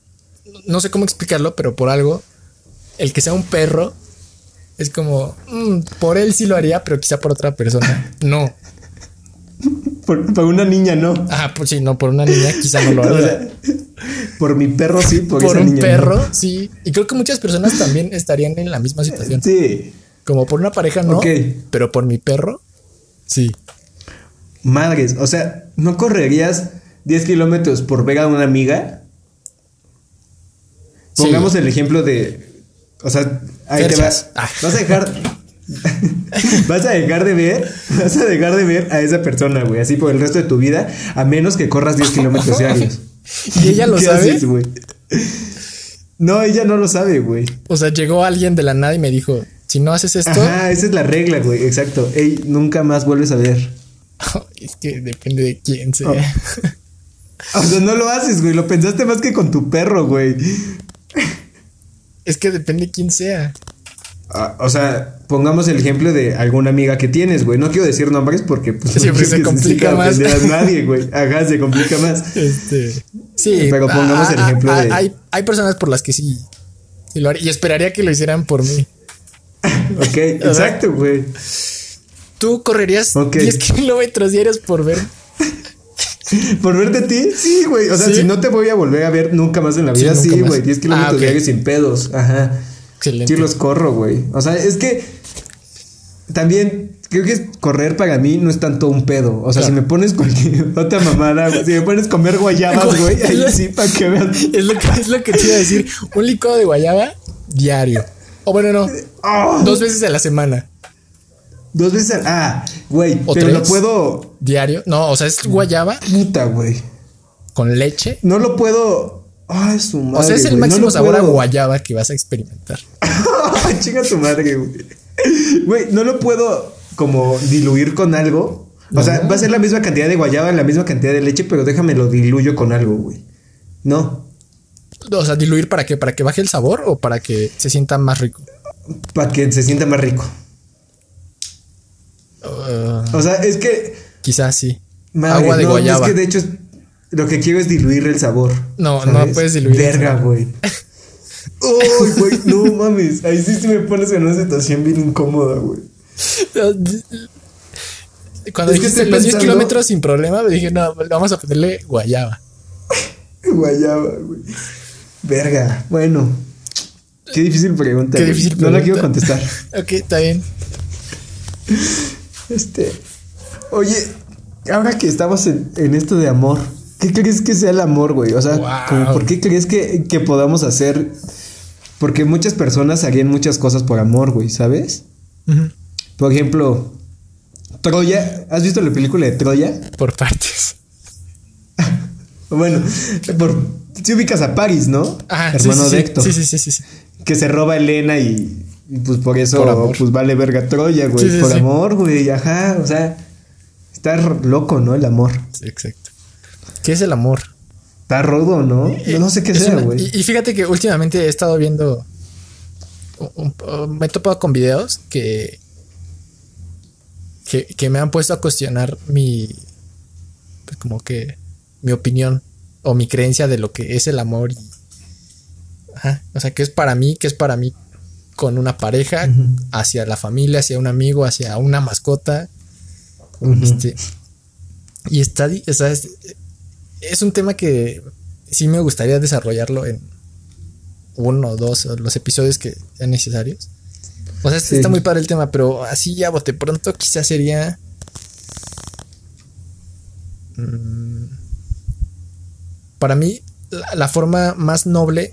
no sé cómo explicarlo, pero por algo, el que sea un perro es como mm, por él sí lo haría, pero quizá por otra persona no. Por, por una niña, no. Ajá, pues sí, no por una niña, quizá no lo O haría. sea, por mi perro sí, por, por esa un niña. no. perro, sí. Y creo que muchas personas también estarían en la misma situación. Sí. Como por una pareja no, Ok. pero por mi perro, sí. Madres, o sea, ¿no correrías 10 kilómetros por ver a una amiga? Sí. Pongamos el ejemplo de. O sea, ahí te vas. Ah. Vas a dejar. (laughs) vas a dejar de ver. Vas a dejar de ver a esa persona, güey. Así por el resto de tu vida. A menos que corras 10 kilómetros diarios. (laughs) ¿Y ella lo (laughs) ¿Qué sabe? haces, güey? No, ella no lo sabe, güey. O sea, llegó alguien de la nada y me dijo, si no haces esto, Ajá, esa es la regla, güey. Exacto. Ey, nunca más vuelves a ver. (laughs) es que depende de quién sea. Oh. O sea, no lo haces, güey. Lo pensaste más que con tu perro, güey. Es que depende de quién sea. Ah, o sea, pongamos el ejemplo de alguna amiga que tienes, güey. No quiero decir nombres porque pues, Siempre (laughs) se complica siga más. a (laughs) nadie, güey. Ajá, se complica más. Este, sí, Pero pongamos el ejemplo de- Hay, hay personas por las que sí. Y esperaría que lo hicieran por mí. Ok, (laughs) exacto, güey. ¿Tú correrías Ok. 10 kilómetros diarios por ver? (laughs) ¿Por verte a ti? Sí, güey. O sea, ¿Sí? si no te voy a volver a ver nunca más en la Sí, vida, sí, güey. 10 kilómetros Ah, diarios sin pedos. Ajá. Excelente. Sí los corro, güey. O sea, es que también creo que correr para mí no es tanto un pedo. O sea, Claro. si me pones cualquier (laughs) otra mamada, si me pones comer guayabas, güey, ahí sí, para que veas. Es lo, que, es lo que te iba a decir. Un licuado de guayaba diario. O bueno, no. ¡Ah! Dos veces a la semana. Dos veces al- Ah, güey, ¿O pero lo puedo. Diario. No, o sea, es guayaba Puta, güey. con leche. No lo puedo. Ay, su madre. O sea, es el máximo sabor a guayaba que vas a experimentar. (laughs) Chinga tu madre, güey. Güey, no lo puedo como diluir con algo. O sea, va a ser la misma cantidad de guayaba, la misma cantidad de leche, pero déjame lo diluyo con algo, güey. No. O sea, diluir para qué? ¿Para que baje el sabor o para que se sienta más rico? Para que se sienta más rico. Uh, O sea, es que. quizás sí. madre, Agua de no, guayaba. Es que de hecho lo que quiero es diluir el sabor. No, ¿sabes? no puedes diluir Verga, güey. Uy, güey, no (laughs) mames. Ahí sí, sí me pones en una situación bien incómoda, güey. Cuando Es que dijiste estoy los 10 pensando- kilómetros sin problema, me dije, no, vamos a ponerle guayaba. (laughs) Guayaba, güey. Verga. Bueno. Qué difícil pregunta. Qué difícil No la quiero contestar. (laughs) Ok, está bien. Este. Oye, ahora que estamos en, en esto de amor, ¿qué crees que sea el amor, güey? O sea, Wow. como, ¿por qué crees que, que podamos hacer? Porque muchas personas harían muchas cosas por amor, güey, ¿sabes? Por ejemplo, Troya. ¿Has visto la película de Troya? Por partes. (laughs) Bueno, por. Si ubicas a Paris, ¿no? Ajá, sí, Hermano sí, de sí. Héctor. Sí, sí, sí, sí. Que se roba a Elena y, y pues por eso Por pues vale verga Troya, güey. Por amor, güey. Ajá. O sea, está loco, ¿no? El amor. Sí, exacto. ¿Qué es el amor? Está rudo, ¿no? No, sé qué Es sea, güey. y, y fíjate que últimamente he estado viendo. un- un- me he topado con videos que, que. que me han puesto a cuestionar mi. Pues como que. Mi opinión o mi creencia de lo que es el amor. Y, ajá, o sea, que es para mí, que es para mí con una pareja, hacia la familia, hacia un amigo, hacia una mascota. Este, y está, es, es un tema que sí me gustaría desarrollarlo en uno o dos o los episodios que sean necesarios. O sea, Sí. está muy padre el tema, pero así ya bote pronto quizás sería... mm, para mí, la, la forma más noble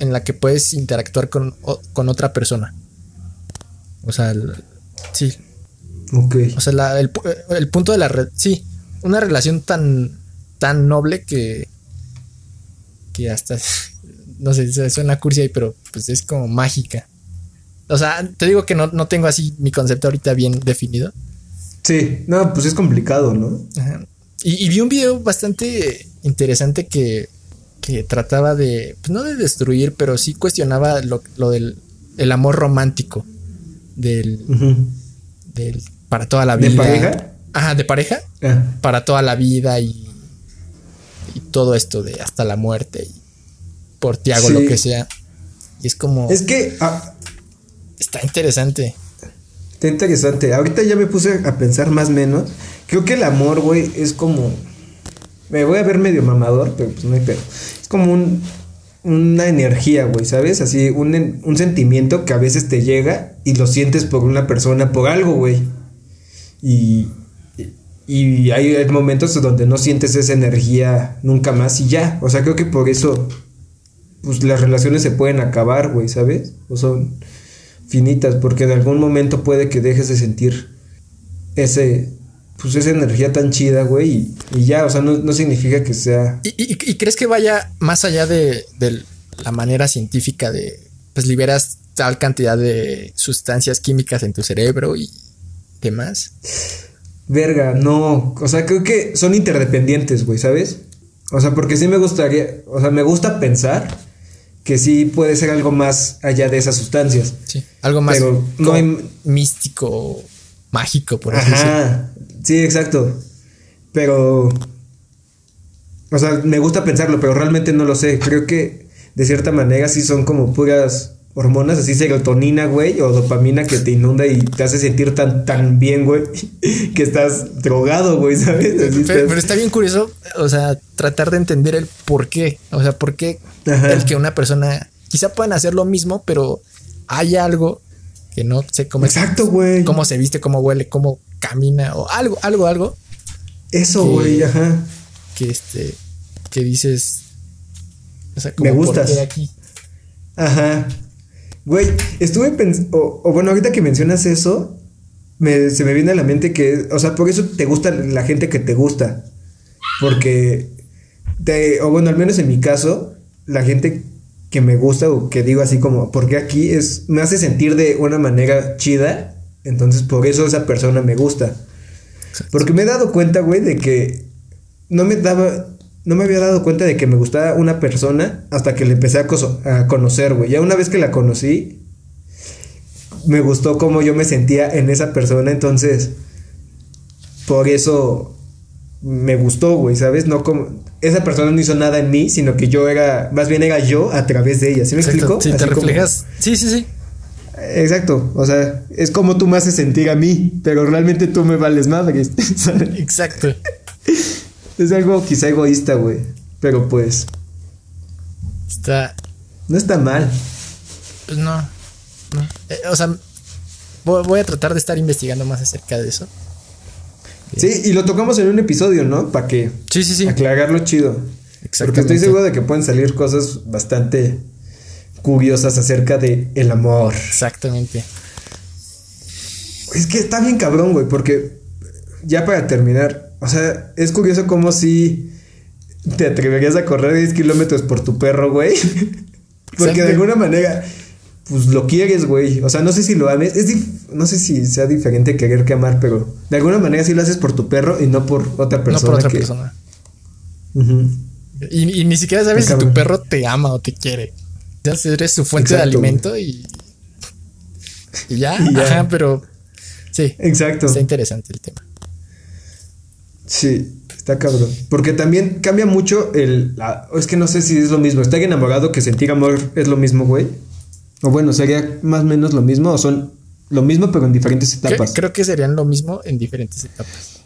en la que puedes interactuar con, o- con otra persona. O sea, el- sí, Ok. o sea, la- el, pu- el punto de la red. Sí, una relación tan, tan noble que. que hasta. (laughs) No sé, suena cursi ahí, pero pues es como mágica. O sea, te digo que no, no tengo así mi concepto ahorita bien definido. Sí, no, pues es complicado, ¿no? Ajá. Y, y vi un video bastante interesante que, que trataba de, pues no de destruir, pero sí cuestionaba lo, lo del el amor romántico. Del, del para toda la ¿De vida. pareja? Ajá, de pareja. Ah, para toda la vida y, y todo esto de hasta la muerte y por ti hago Sí. lo que sea. Y es como, Es que ah, está interesante. está interesante. Ahorita ya me puse a pensar más o menos. Creo que el amor, güey, es como. Me voy a ver medio mamador, pero pues no hay pedo. Es como un, una energía, güey, ¿sabes? Así, un, un sentimiento que a veces te llega y lo sientes por una persona, por algo, güey. Y, y hay momentos donde no sientes esa energía nunca más y ya. O sea, creo que por eso, pues las relaciones se pueden acabar, güey, ¿sabes? O son finitas, porque en algún momento puede que dejes de sentir ese, pues esa energía tan chida, güey, y, y ya, o sea, no, no significa que sea... ¿Y, y- y crees que vaya más allá de, de la manera científica de, pues liberas tal cantidad de sustancias químicas en tu cerebro y demás? Verga, no, o sea, creo que son interdependientes, güey, ¿sabes? O sea, porque sí me gustaría, o sea, me gusta pensar que sí puede ser algo más allá de esas sustancias. Sí, algo más Pero no hay- místico, mágico, por así decirlo. Sí, exacto. Pero, o sea, me gusta pensarlo, pero realmente no lo sé. Creo que de cierta manera sí son como puras hormonas, así serotonina, güey, o dopamina que te inunda y te hace sentir tan, tan bien, güey, (laughs) que estás drogado, güey, ¿sabes? Pero, estás- pero está bien curioso, o sea, tratar de entender el por qué. O sea, por qué Ajá. el que una persona quizá puedan hacer lo mismo, pero hay algo que no sé cómo, Exacto, güey. cómo se viste, cómo huele, cómo camina, o algo, algo, algo Eso, güey, ajá. que este, que dices, o sea, Me como por gustas. aquí. Ajá. Güey, estuve pensando, o, o bueno, ahorita que mencionas eso, me- se me viene a la mente que, o sea, por eso te gusta la gente que te gusta. Porque, te, o bueno, al menos en mi caso, la gente que me gusta o que digo así como, porque aquí es, me hace sentir de una manera chida, entonces por eso esa persona me gusta. Porque me he dado cuenta, güey, de que no me daba, no me había dado cuenta de que me gustaba una persona hasta que le empecé a, coso- a conocer, güey. Ya una vez que la conocí, me gustó cómo yo me sentía en esa persona, entonces, por eso me gustó, güey, ¿sabes? No como, esa persona no hizo nada en mí, sino que yo era, más bien era yo a través de ella, ¿sí me explico? Si te como- reflejas, sí, sí, sí. Exacto, o sea, es como tú me haces sentir a mí, pero realmente tú me vales madres. (laughs) ¿sabes? Exacto. (laughs) es algo quizá egoísta, güey, pero pues Está, no está mal. pues no, no. Eh, o sea, voy, voy a tratar de estar investigando más acerca de eso. Sí, y lo tocamos en un episodio, ¿no? Para que Sí, sí, sí. aclararlo chido. Porque estoy seguro de que pueden salir cosas bastante curiosas acerca de el amor. Exactamente. Es que está bien cabrón, güey, porque ya para terminar, o sea, es curioso cómo si te atreverías a correr 10 kilómetros por tu perro, güey. (laughs) porque de alguna manera, pues lo quieres, güey. O sea, no sé si lo ames. Es dif- no sé si sea diferente querer que amar, pero de alguna manera sí lo haces por tu perro y no por otra No persona. por otra que- persona. Y, ni siquiera sabes si tu perro te ama o te quiere. Ya eres su fuente de alimento y, (laughs) y ya, Ajá, pero sí. Exacto. Está interesante el tema. Sí, está cabrón. Porque también cambia mucho el. es que no sé si es lo mismo. Estar enamorado que sentir amor es lo mismo, güey. O bueno, sería más o menos lo mismo o son lo mismo pero en diferentes etapas. Creo, que serían lo mismo en diferentes etapas.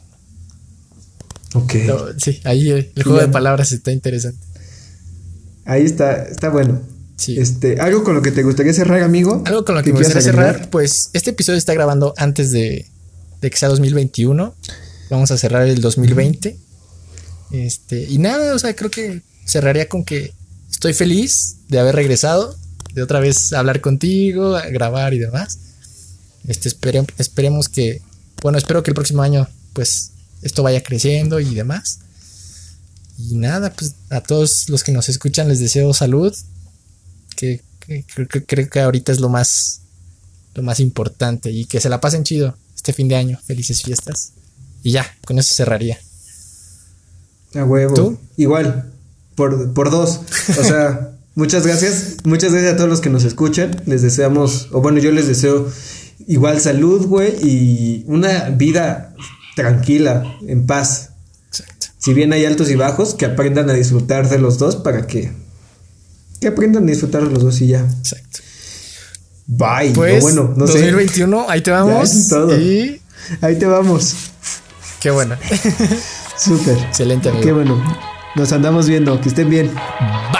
Ok. sí, ahí el juego de palabras está interesante. Ahí está, está bueno. Sí. Este, algo con lo que te gustaría cerrar, amigo. Algo con lo que me gustaría cerrar, pues este episodio está grabando antes de, de que sea 2021. Vamos a cerrar el 2020. Este, y nada, o sea, creo que cerraría con que estoy feliz de haber regresado, de otra vez hablar contigo, grabar y demás. Este, esperemos que, bueno, espero que el próximo año, pues, esto vaya creciendo y demás. Y nada, pues a todos los que nos escuchan les deseo salud, que, creo que ahorita es lo más, lo más importante y que se la pasen chido este fin de año. Felices fiestas. Y ya, con eso cerraría. A huevo. ¿Tú? Igual, por, por dos. O sea, (laughs) muchas gracias. Muchas gracias a todos los que nos escuchan. Les deseamos, o bueno, yo les deseo igual salud, güey, y una vida tranquila, en paz. Exacto. Si bien hay altos y bajos, que aprendan a disfrutar de los dos para que. Que aprendan a disfrutar de los dos y ya. Exacto. Bye. Pues, bueno, no 2021, ahí te vamos. Y... Ahí te vamos. Qué bueno. Súper. Excelente, amigo. Qué bueno. Nos andamos viendo. Que estén bien. Bye.